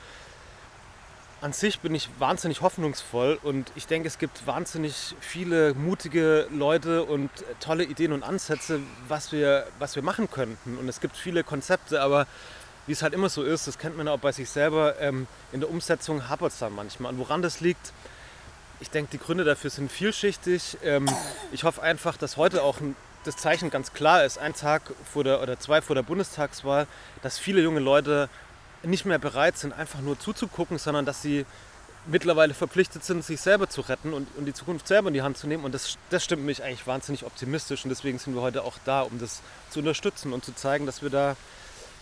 an sich bin ich wahnsinnig hoffnungsvoll und ich denke, es gibt wahnsinnig viele mutige Leute und tolle Ideen und Ansätze, was wir, was wir machen könnten. Und es gibt viele Konzepte, aber wie es halt immer so ist, das kennt man auch bei sich selber, ähm, in der Umsetzung hapert es dann manchmal. Und woran das liegt, ich denke, die Gründe dafür sind vielschichtig. Ähm, ich hoffe einfach, dass heute auch das Zeichen ganz klar ist, ein Tag vor der, oder zwei vor der Bundestagswahl, dass viele junge Leute nicht mehr bereit sind, einfach nur zuzugucken, sondern dass sie mittlerweile verpflichtet sind, sich selber zu retten und, und die Zukunft selber in die Hand zu nehmen. Und das, das stimmt mich eigentlich wahnsinnig optimistisch. Und deswegen sind wir heute auch da, um das zu unterstützen und zu zeigen, dass wir da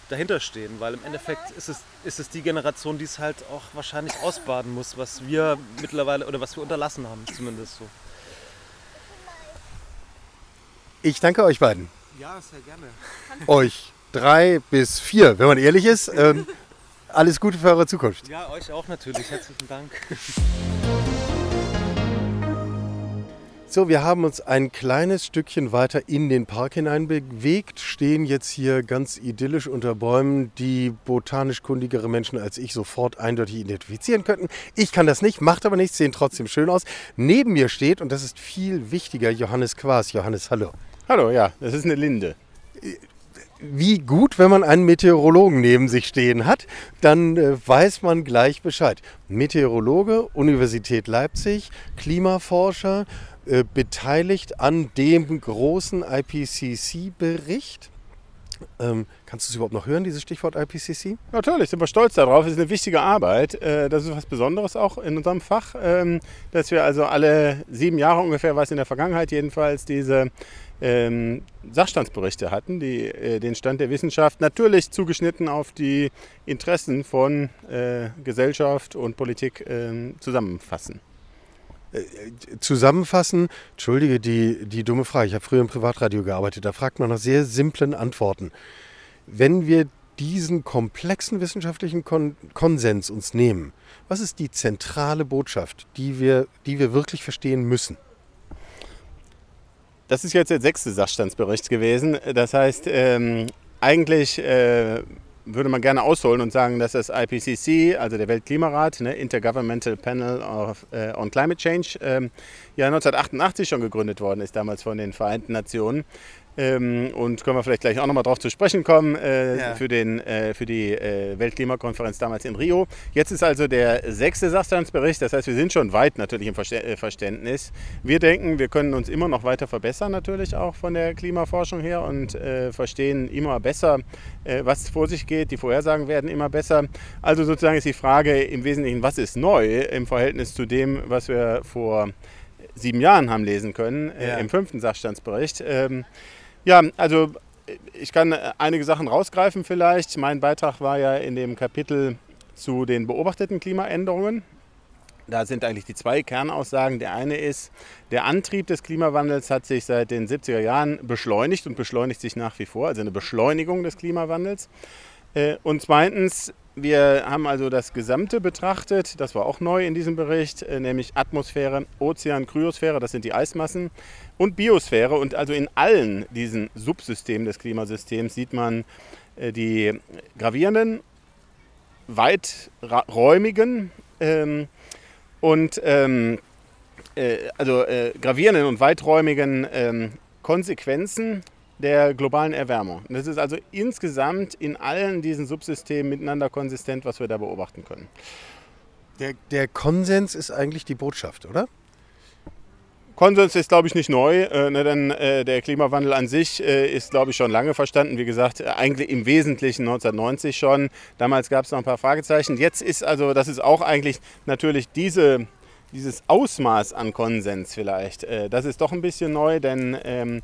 dahinter stehen. Weil im Endeffekt ist es, ist es die Generation, die es halt auch wahrscheinlich ausbaden muss, was wir mittlerweile oder was wir unterlassen haben, zumindest so. Ich danke euch beiden. Ja, sehr gerne. Euch drei bis vier, wenn man ehrlich ist. Ähm, alles Gute für eure Zukunft. Ja, euch auch natürlich. Herzlichen Dank. So, wir haben uns ein kleines Stückchen weiter in den Park hinein bewegt, stehen jetzt hier ganz idyllisch unter Bäumen, die botanisch kundigere Menschen als ich sofort eindeutig identifizieren könnten. Ich kann das nicht, macht aber nichts, sehen trotzdem schön aus. Neben mir steht, und das ist viel wichtiger, Johannes Quas. Johannes, hallo. Hallo, ja, das ist eine Linde. Wie gut, wenn man einen Meteorologen neben sich stehen hat, dann äh, weiß man gleich Bescheid. Meteorologe, Universität Leipzig, Klimaforscher, äh, beteiligt an dem großen IPCC-Bericht. Ähm, kannst du es überhaupt noch hören, dieses Stichwort IPCC? Natürlich, sind wir stolz darauf. Es ist eine wichtige Arbeit. Äh, das ist was Besonderes auch in unserem Fach, ähm, dass wir also alle sieben Jahre ungefähr, was in der Vergangenheit jedenfalls, diese ähm, Sachstandsberichte hatten, die äh, den Stand der Wissenschaft natürlich zugeschnitten auf die Interessen von äh, Gesellschaft und Politik äh, zusammenfassen. Äh, zusammenfassen, entschuldige die, die dumme Frage, ich habe früher im Privatradio gearbeitet, da fragt man nach sehr simplen Antworten. Wenn wir diesen komplexen wissenschaftlichen Kon Konsens uns nehmen, was ist die zentrale Botschaft, die wir, die wir wirklich verstehen müssen? Das ist jetzt der sechste Sachstandsbericht gewesen. Das heißt, ähm, eigentlich äh, würde man gerne ausholen und sagen, dass das IPCC, also der Weltklimarat, ne, Intergovernmental Panel of, äh, on Climate Change, ähm, ja 1988 schon gegründet worden ist, damals von den Vereinten Nationen. Ähm, und können wir vielleicht gleich auch nochmal drauf zu sprechen kommen äh, ja. für, den, äh, für die äh, Weltklimakonferenz damals in Rio. Jetzt ist also der sechste Sachstandsbericht, das heißt, wir sind schon weit natürlich im äh, Verständnis. Wir denken, wir können uns immer noch weiter verbessern, natürlich auch von der Klimaforschung her und äh, verstehen immer besser, äh, was vor sich geht. Die Vorhersagen werden immer besser. Also sozusagen ist die Frage im Wesentlichen, was ist neu im Verhältnis zu dem, was wir vor sieben Jahren haben lesen können ja. im fünften Sachstandsbericht. Ähm, ja, also ich kann einige Sachen rausgreifen vielleicht. Mein Beitrag war ja in dem Kapitel zu den beobachteten Klimaänderungen. Da sind eigentlich die zwei Kernaussagen. Der eine ist, der Antrieb des Klimawandels hat sich seit den 70er Jahren beschleunigt und beschleunigt sich nach wie vor, also eine Beschleunigung des Klimawandels. Äh, und zweitens, wir haben also das Gesamte betrachtet, das war auch neu in diesem Bericht, äh, nämlich Atmosphäre, Ozean, Kryosphäre, das sind die Eismassen, und Biosphäre. Und also in allen diesen Subsystemen des Klimasystems sieht man äh, die gravierenden, weiträumigen ähm, und ähm, äh, also äh, gravierenden und weiträumigen ähm, Konsequenzen der globalen Erwärmung. das ist also insgesamt in allen diesen Subsystemen miteinander konsistent, was wir da beobachten können. Der, der Konsens ist eigentlich die Botschaft, oder? Konsens ist, glaube ich, nicht neu, äh, ne, denn äh, der Klimawandel an sich äh, ist, glaube ich, schon lange verstanden. Wie gesagt, äh, eigentlich im Wesentlichen 1990 schon. Damals gab es noch ein paar Fragezeichen. Jetzt ist also, das ist auch eigentlich natürlich diese, dieses Ausmaß an Konsens vielleicht. Äh, das ist doch ein bisschen neu, denn ähm, äh,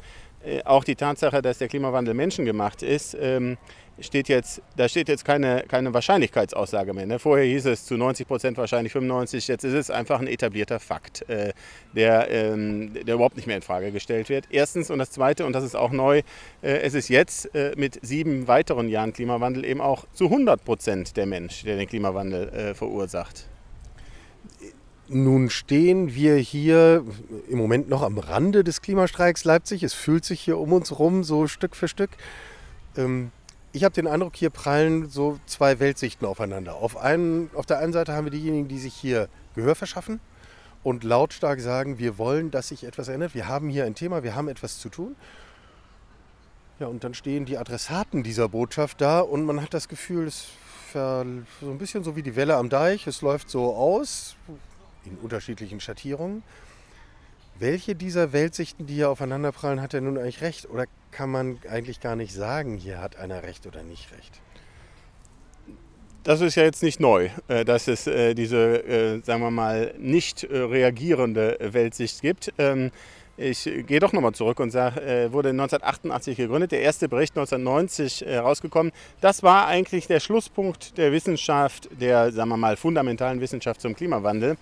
auch die Tatsache, dass der Klimawandel menschengemacht ist, ähm, steht jetzt, da steht jetzt keine, keine Wahrscheinlichkeitsaussage mehr. Ne? Vorher hieß es zu 90 Prozent wahrscheinlich 95, jetzt ist es einfach ein etablierter Fakt, äh, der, ähm, der überhaupt nicht mehr in Frage gestellt wird. Erstens und das Zweite, und das ist auch neu, äh, es ist jetzt äh, mit sieben weiteren Jahren Klimawandel eben auch zu 100 Prozent der Mensch, der den Klimawandel äh, verursacht. Nun stehen wir hier im Moment noch am Rande des Klimastreiks Leipzig. Es fühlt sich hier um uns rum so Stück für Stück. Ähm, ich habe den Eindruck, hier prallen so zwei Weltsichten aufeinander. Auf, einen, auf der einen Seite haben wir diejenigen, die sich hier Gehör verschaffen und lautstark sagen, wir wollen, dass sich etwas ändert. Wir haben hier ein Thema, wir haben etwas zu tun. Ja, und dann stehen die Adressaten dieser Botschaft da und man hat das Gefühl, es ist so ein bisschen so wie die Welle am Deich. Es läuft so aus, in unterschiedlichen Schattierungen. Welche dieser Weltsichten, die hier aufeinanderprallen, hat er nun eigentlich recht? Oder kann man eigentlich gar nicht sagen, hier hat einer recht oder nicht recht? Das ist ja jetzt nicht neu, äh, dass es äh, diese, äh, sagen wir mal, nicht reagierende Weltsicht gibt. Ähm, ich gehe doch nochmal zurück und sage, wurde 1988 gegründet, der erste Bericht 1990 herausgekommen. Das war eigentlich der Schlusspunkt der Wissenschaft, der, sagen wir mal, fundamentalen Wissenschaft zum Klimawandel.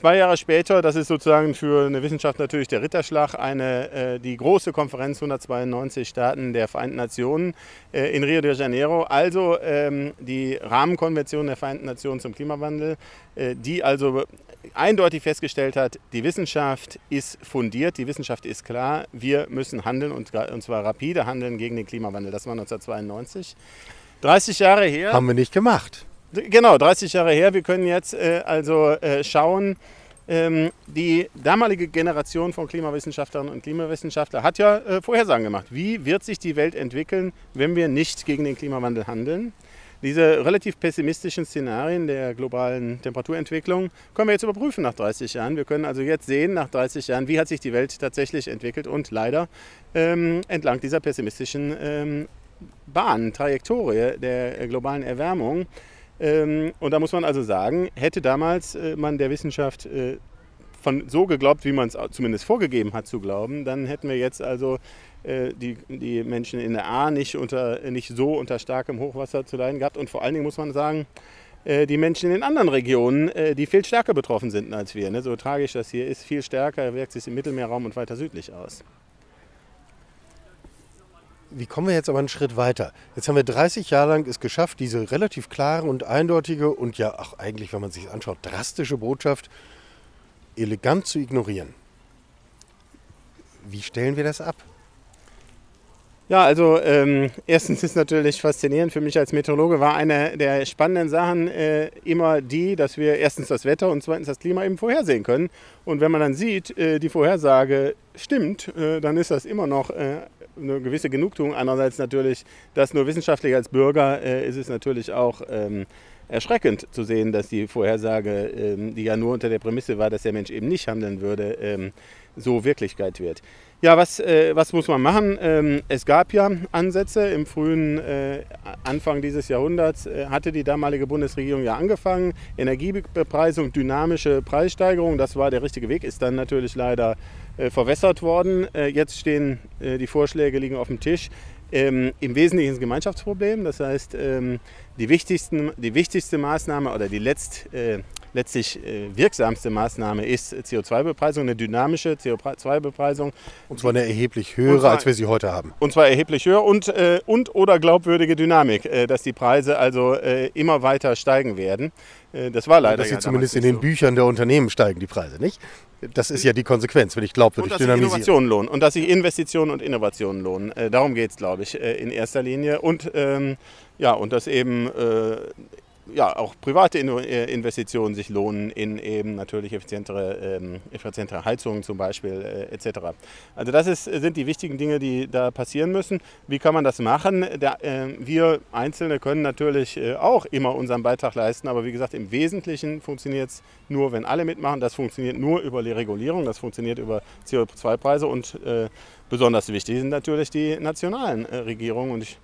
Zwei Jahre später, das ist sozusagen für eine Wissenschaft natürlich der Ritterschlag, eine, äh, die große Konferenz 192 Staaten der Vereinten Nationen äh, in Rio de Janeiro, also ähm, die Rahmenkonvention der Vereinten Nationen zum Klimawandel, äh, die also eindeutig festgestellt hat, die Wissenschaft ist fundiert, die Wissenschaft ist klar, wir müssen handeln und, und zwar rapide handeln gegen den Klimawandel. Das war 1992. 30 Jahre her. Haben wir nicht gemacht. Genau, 30 Jahre her. Wir können jetzt äh, also äh, schauen, ähm, die damalige Generation von Klimawissenschaftlerinnen und Klimawissenschaftlern hat ja äh, Vorhersagen gemacht. Wie wird sich die Welt entwickeln, wenn wir nicht gegen den Klimawandel handeln? Diese relativ pessimistischen Szenarien der globalen Temperaturentwicklung können wir jetzt überprüfen nach 30 Jahren. Wir können also jetzt sehen, nach 30 Jahren, wie hat sich die Welt tatsächlich entwickelt und leider ähm, entlang dieser pessimistischen ähm, Bahn, Trajektorie der globalen Erwärmung ähm, und da muss man also sagen, hätte damals äh, man der Wissenschaft äh, von so geglaubt, wie man es zumindest vorgegeben hat zu glauben, dann hätten wir jetzt also äh, die, die Menschen in der A nicht, unter, nicht so unter starkem Hochwasser zu leiden gehabt. Und vor allen Dingen muss man sagen, die Menschen in den anderen Regionen, die viel stärker betroffen sind als wir. Ne? So tragisch das hier ist, viel stärker wirkt sich im Mittelmeerraum und weiter südlich aus. Wie kommen wir jetzt aber einen Schritt weiter? Jetzt haben wir 30 Jahre lang es geschafft, diese relativ klare und eindeutige und ja auch eigentlich, wenn man sich anschaut, drastische Botschaft elegant zu ignorieren. Wie stellen wir das ab? Ja, also ähm, erstens ist natürlich faszinierend für mich als Meteorologe, war eine der spannenden Sachen äh, immer die, dass wir erstens das Wetter und zweitens das Klima eben vorhersehen können. Und wenn man dann sieht, äh, die Vorhersage stimmt, äh, dann ist das immer noch äh, eine gewisse Genugtuung. Andererseits natürlich, das nur wissenschaftlich als Bürger äh, ist es natürlich auch ähm, erschreckend zu sehen, dass die Vorhersage, ähm, die ja nur unter der Prämisse war, dass der Mensch eben nicht handeln würde, ähm, so Wirklichkeit wird. Ja, was, äh, was muss man machen? Ähm, es gab ja Ansätze. Im frühen äh, Anfang dieses Jahrhunderts äh, hatte die damalige Bundesregierung ja angefangen. Energiebepreisung, dynamische Preissteigerung, das war der richtige Weg, ist dann natürlich leider äh, verwässert worden. Äh, jetzt stehen äh, die Vorschläge liegen auf dem Tisch. Ähm, Im Wesentlichen ein Gemeinschaftsproblem. Das heißt, ähm, die, wichtigsten, die wichtigste Maßnahme oder die letzt, letztlich äh, wirksamste Maßnahme ist CO2-Bepreisung, eine dynamische CO2-Bepreisung. Und zwar eine erheblich höhere, zwar, als wir sie heute haben. Und zwar erheblich höher und, äh, und oder glaubwürdige Dynamik, äh, dass die Preise also immer weiter steigen werden. Das war leider. Dass sie ja zumindest in den so. Büchern der Unternehmen steigen, die Preise, nicht? Das ist ja die Konsequenz, wenn ich glaubwürdig und dass dynamisiere. Sich Innovationen lohnen und dass sich Investitionen und Innovationen lohnen. Darum geht es, glaube ich, in erster Linie. Und ähm, ja, und dass eben äh, ja, auch private äh, Investitionen sich lohnen in eben natürlich effizientere, ähm, effizientere Heizungen zum Beispiel äh, etc. Also das ist, sind die wichtigen Dinge, die da passieren müssen. Wie kann man das machen? Da, äh, wir Einzelne können natürlich äh, auch immer unseren Beitrag leisten, aber wie gesagt, im Wesentlichen funktioniert es nur, wenn alle mitmachen. Das funktioniert nur über die Regulierung, das funktioniert über CO2-Preise und äh, besonders wichtig sind natürlich die nationalen äh, Regierungen. Und ich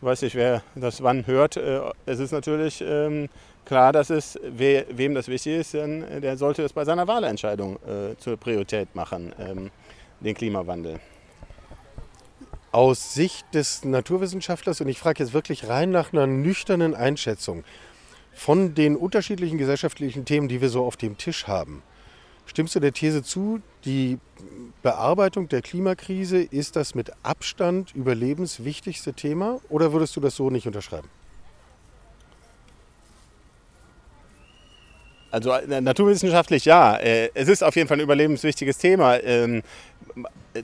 weiß nicht, wer das wann hört. Äh, es ist natürlich ähm, klar, dass es, we, wem das wichtig ist, der sollte es bei seiner Wahlentscheidung äh, zur Priorität machen, ähm, den Klimawandel. Aus Sicht des Naturwissenschaftlers, und ich frage jetzt wirklich rein nach einer nüchternen Einschätzung von den unterschiedlichen gesellschaftlichen Themen, die wir so auf dem Tisch haben, stimmst du der These zu, die Bearbeitung der Klimakrise ist das mit Abstand überlebenswichtigste Thema oder würdest du das so nicht unterschreiben? Also naturwissenschaftlich ja. Äh, es ist auf jeden Fall ein überlebenswichtiges Thema.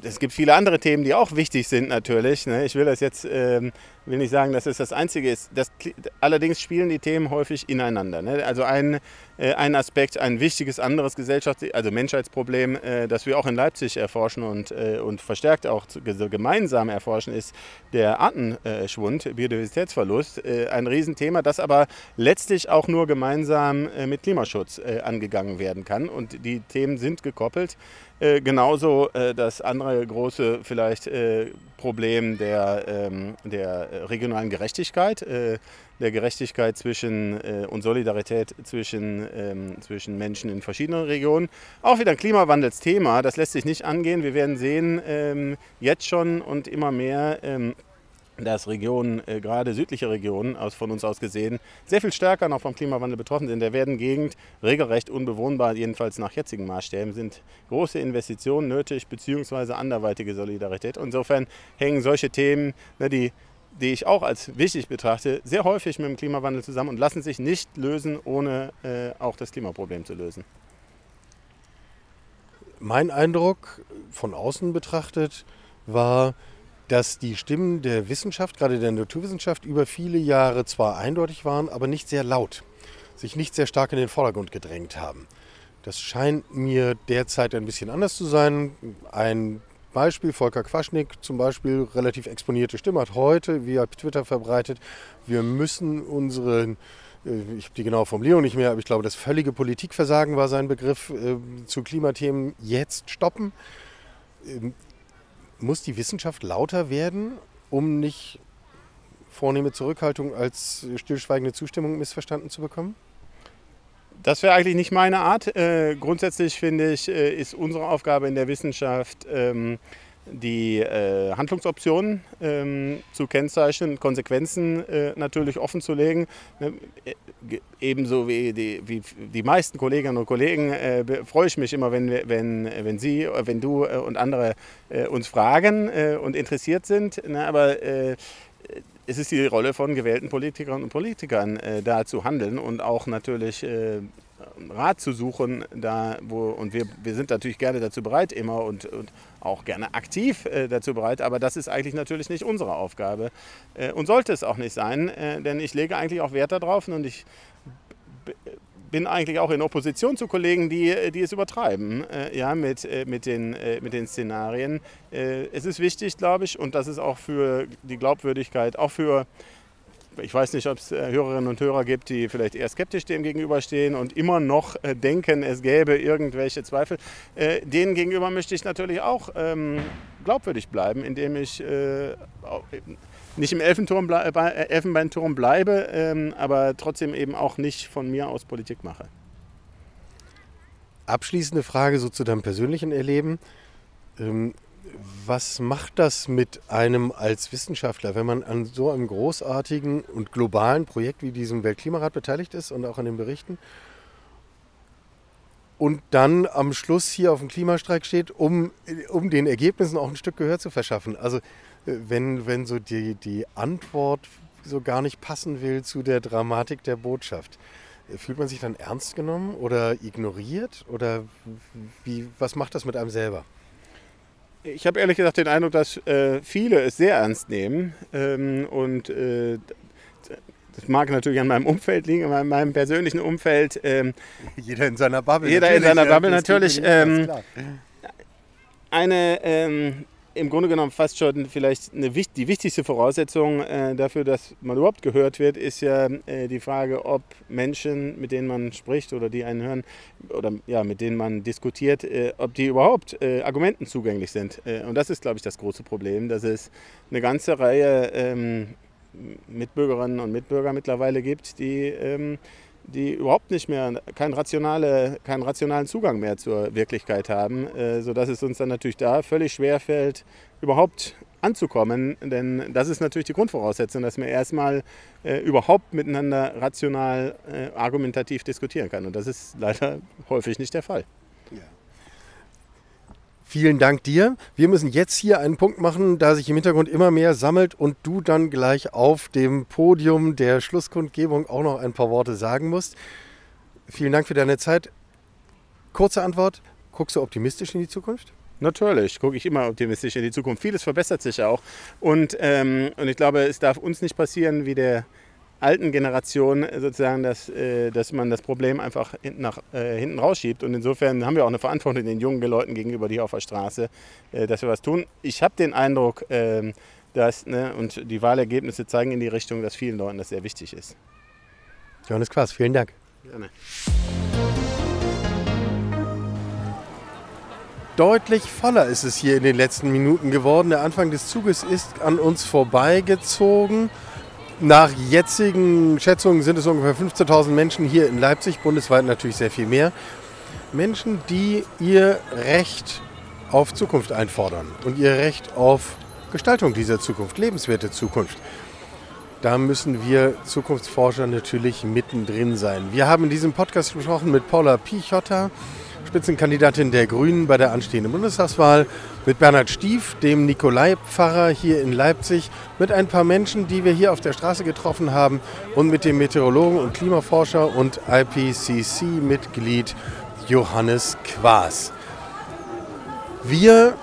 Es gibt viele andere Themen, die auch wichtig sind natürlich. Ne? Ich will das jetzt, ähm, will nicht sagen, dass es das Einzige ist. Das, allerdings spielen die Themen häufig ineinander. Ne? Also ein, äh, ein Aspekt, ein wichtiges anderes Gesellschafts-, also Menschheitsproblem, äh, das wir auch in Leipzig erforschen und, äh, und verstärkt auch gemeinsam erforschen, ist der Artenschwund, Biodiversitätsverlust. ein Riesenthema, das aber letztlich auch nur gemeinsam mit Klimaschutz angegangen werden kann. Und die Themen sind gekoppelt. Äh, genauso äh, das andere große vielleicht äh, Problem der, ähm, der regionalen Gerechtigkeit, äh, der Gerechtigkeit zwischen äh, und Solidarität zwischen, ähm, zwischen Menschen in verschiedenen Regionen. Auch wieder ein Klimawandelsthema, das lässt sich nicht angehen. Wir werden sehen, ähm, jetzt schon und immer mehr, ähm, dass Regionen, äh, gerade südliche Regionen aus, von uns aus gesehen, sehr viel stärker noch vom Klimawandel betroffen sind. Da werden Gegend regelrecht unbewohnbar, jedenfalls nach jetzigen Maßstäben, sind große Investitionen nötig, beziehungsweise anderweitige Solidarität. Insofern hängen solche Themen, ne, die, die ich auch als wichtig betrachte, sehr häufig mit dem Klimawandel zusammen und lassen sich nicht lösen, ohne äh, auch das Klimaproblem zu lösen. Mein Eindruck von außen betrachtet war, dass die Stimmen der Wissenschaft, gerade der Naturwissenschaft, über viele Jahre zwar eindeutig waren, aber nicht sehr laut, sich nicht sehr stark in den Vordergrund gedrängt haben. Das scheint mir derzeit ein bisschen anders zu sein. Ein Beispiel, Volker Quaschnik zum Beispiel, relativ exponierte Stimme, hat heute via Twitter verbreitet, wir müssen unseren äh, ich habe die genaue Formulierung nicht mehr, aber ich glaube, das völlige Politikversagen war sein Begriff äh, zu Klimathemen jetzt stoppen. Ähm, muss die Wissenschaft lauter werden, um nicht vornehme Zurückhaltung als stillschweigende Zustimmung missverstanden zu bekommen? Das wäre eigentlich nicht meine Art. Äh, grundsätzlich finde ich, äh, ist unsere Aufgabe in der Wissenschaft, ähm, die äh, Handlungsoptionen ähm, zu kennzeichnen, Konsequenzen äh, natürlich offen zu legen. Ne, äh, ebenso wie die, wie die meisten Kolleginnen und Kollegen äh, freue ich mich immer, wenn, wenn, wenn Sie, äh, wenn du äh, und andere uns fragen und interessiert sind. Ne, aber es ist die Rolle von gewählten Politikerinnen und Politikern, da zu handeln und auch natürlich Rat zu suchen, da wo, und wir, wir sind natürlich gerne dazu bereit, immer und, und auch gerne aktiv äh, dazu bereit, aber das ist eigentlich natürlich nicht unsere Aufgabe äh, und sollte es auch nicht sein, äh, denn ich lege eigentlich auch Wert darauf und ich bin eigentlich auch in Opposition zu Kollegen, die, die es übertreiben äh, ja, mit, äh, mit, den, äh, mit den Szenarien. es ist wichtig, glaube ich, und das ist auch für die Glaubwürdigkeit, auch für ich weiß nicht, ob es äh, Hörerinnen und Hörer gibt, die vielleicht eher skeptisch dem gegenüberstehen und immer noch äh, denken, es gäbe irgendwelche Zweifel. Äh, denen gegenüber möchte ich natürlich auch ähm, glaubwürdig bleiben, indem ich nicht im Elfenturm Elfenbeinturm bleibe, ähm, aber trotzdem eben auch nicht von mir aus Politik mache. Abschließende Frage so zu deinem persönlichen Erleben. Ähm, was macht das mit einem als Wissenschaftler, wenn man an so einem großartigen und globalen Projekt wie diesem Weltklimarat beteiligt ist und auch an den Berichten und dann am Schluss hier auf dem Klimastreik steht, um, um den Ergebnissen auch ein Stück Gehör zu verschaffen? Also wenn, wenn so die, die Antwort so gar nicht passen will zu der Dramatik der Botschaft. Fühlt man sich dann ernst genommen oder ignoriert? Oder wie, was macht das mit einem selber? Ich habe ehrlich gesagt den Eindruck, dass äh, viele es sehr ernst nehmen. Ähm, und äh, das mag natürlich an meinem Umfeld liegen, an meinem persönlichen Umfeld. Ähm, jeder in seiner Bubble. Jeder in seiner Bubble natürlich. Ähm, eine ähm, im Grunde genommen fast schon vielleicht eine, die wichtigste Voraussetzung äh, dafür, dass man überhaupt gehört wird, ist ja äh, die Frage, ob Menschen, mit denen man spricht oder die einen hören oder ja, mit denen man diskutiert, äh, ob die überhaupt Argumenten zugänglich sind. Und das ist, glaube ich, das große Problem, dass es eine ganze Reihe ähm, Mitbürgerinnen und Mitbürger mittlerweile gibt, die ähm, die überhaupt nicht mehr, keinen, rationale, keinen rationalen Zugang mehr zur Wirklichkeit haben, äh, sodass es uns dann natürlich da völlig schwer fällt, überhaupt anzukommen. Denn das ist natürlich die Grundvoraussetzung, dass man erstmal äh, überhaupt miteinander rational äh, argumentativ diskutieren kann. Und das ist leider (laughs) häufig nicht der Fall. Vielen Dank dir. Wir müssen jetzt hier einen Punkt machen, da sich im Hintergrund immer mehr sammelt und du dann gleich auf dem Podium der Schlusskundgebung auch noch ein paar Worte sagen musst. Vielen Dank für deine Zeit. Kurze Antwort. Guckst du optimistisch in die Zukunft? Natürlich gucke ich immer optimistisch in die Zukunft. Vieles verbessert sich auch. Und, ähm, und ich glaube, es darf uns nicht passieren, wie der alten Generation sozusagen, dass, äh, dass man das Problem einfach hinten, nach, äh, hinten rausschiebt. Und insofern haben wir auch eine Verantwortung den jungen Leuten gegenüber, die auf der Straße, äh, dass wir was tun. Ich habe den Eindruck, ähm, dass, ne, und die Wahlergebnisse zeigen in die Richtung, dass vielen Leuten das sehr wichtig ist. Johannes Quaas, vielen Dank. Gerne. Deutlich voller ist es hier in den letzten Minuten geworden. Der Anfang des Zuges ist an uns vorbeigezogen. Nach jetzigen Schätzungen sind es ungefähr 15.000 Menschen hier in Leipzig, bundesweit natürlich sehr viel mehr. Menschen, die ihr Recht auf Zukunft einfordern und ihr Recht auf Gestaltung dieser Zukunft, lebenswerte Zukunft. Da müssen wir Zukunftsforscher natürlich mittendrin sein. Wir haben in diesem Podcast gesprochen mit Paula Pichotta, Spitzenkandidatin der Grünen bei der anstehenden Bundestagswahl, mit Bernhard Stief, dem Nikolai-Pfarrer hier in Leipzig, mit ein paar Menschen, die wir hier auf der Straße getroffen haben und mit dem Meteorologen und Klimaforscher und IPCC-Mitglied Johannes Quaas. Wir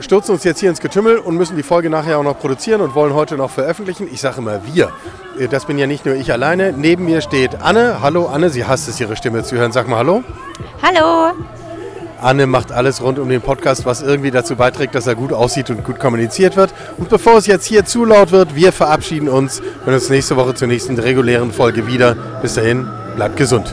stürzen uns jetzt hier ins Getümmel und müssen die Folge nachher auch noch produzieren und wollen heute noch veröffentlichen. Ich sage immer wir. Das bin ja nicht nur ich alleine. Neben mir steht Anne. Hallo Anne, sie hasst es, ihre Stimme zu hören. Sag mal Hallo. Hallo. Anne macht alles rund um den Podcast, was irgendwie dazu beiträgt, dass er gut aussieht und gut kommuniziert wird. Und bevor es jetzt hier zu laut wird, wir verabschieden uns und uns nächste Woche zur nächsten regulären Folge wieder. Bis dahin, bleibt gesund.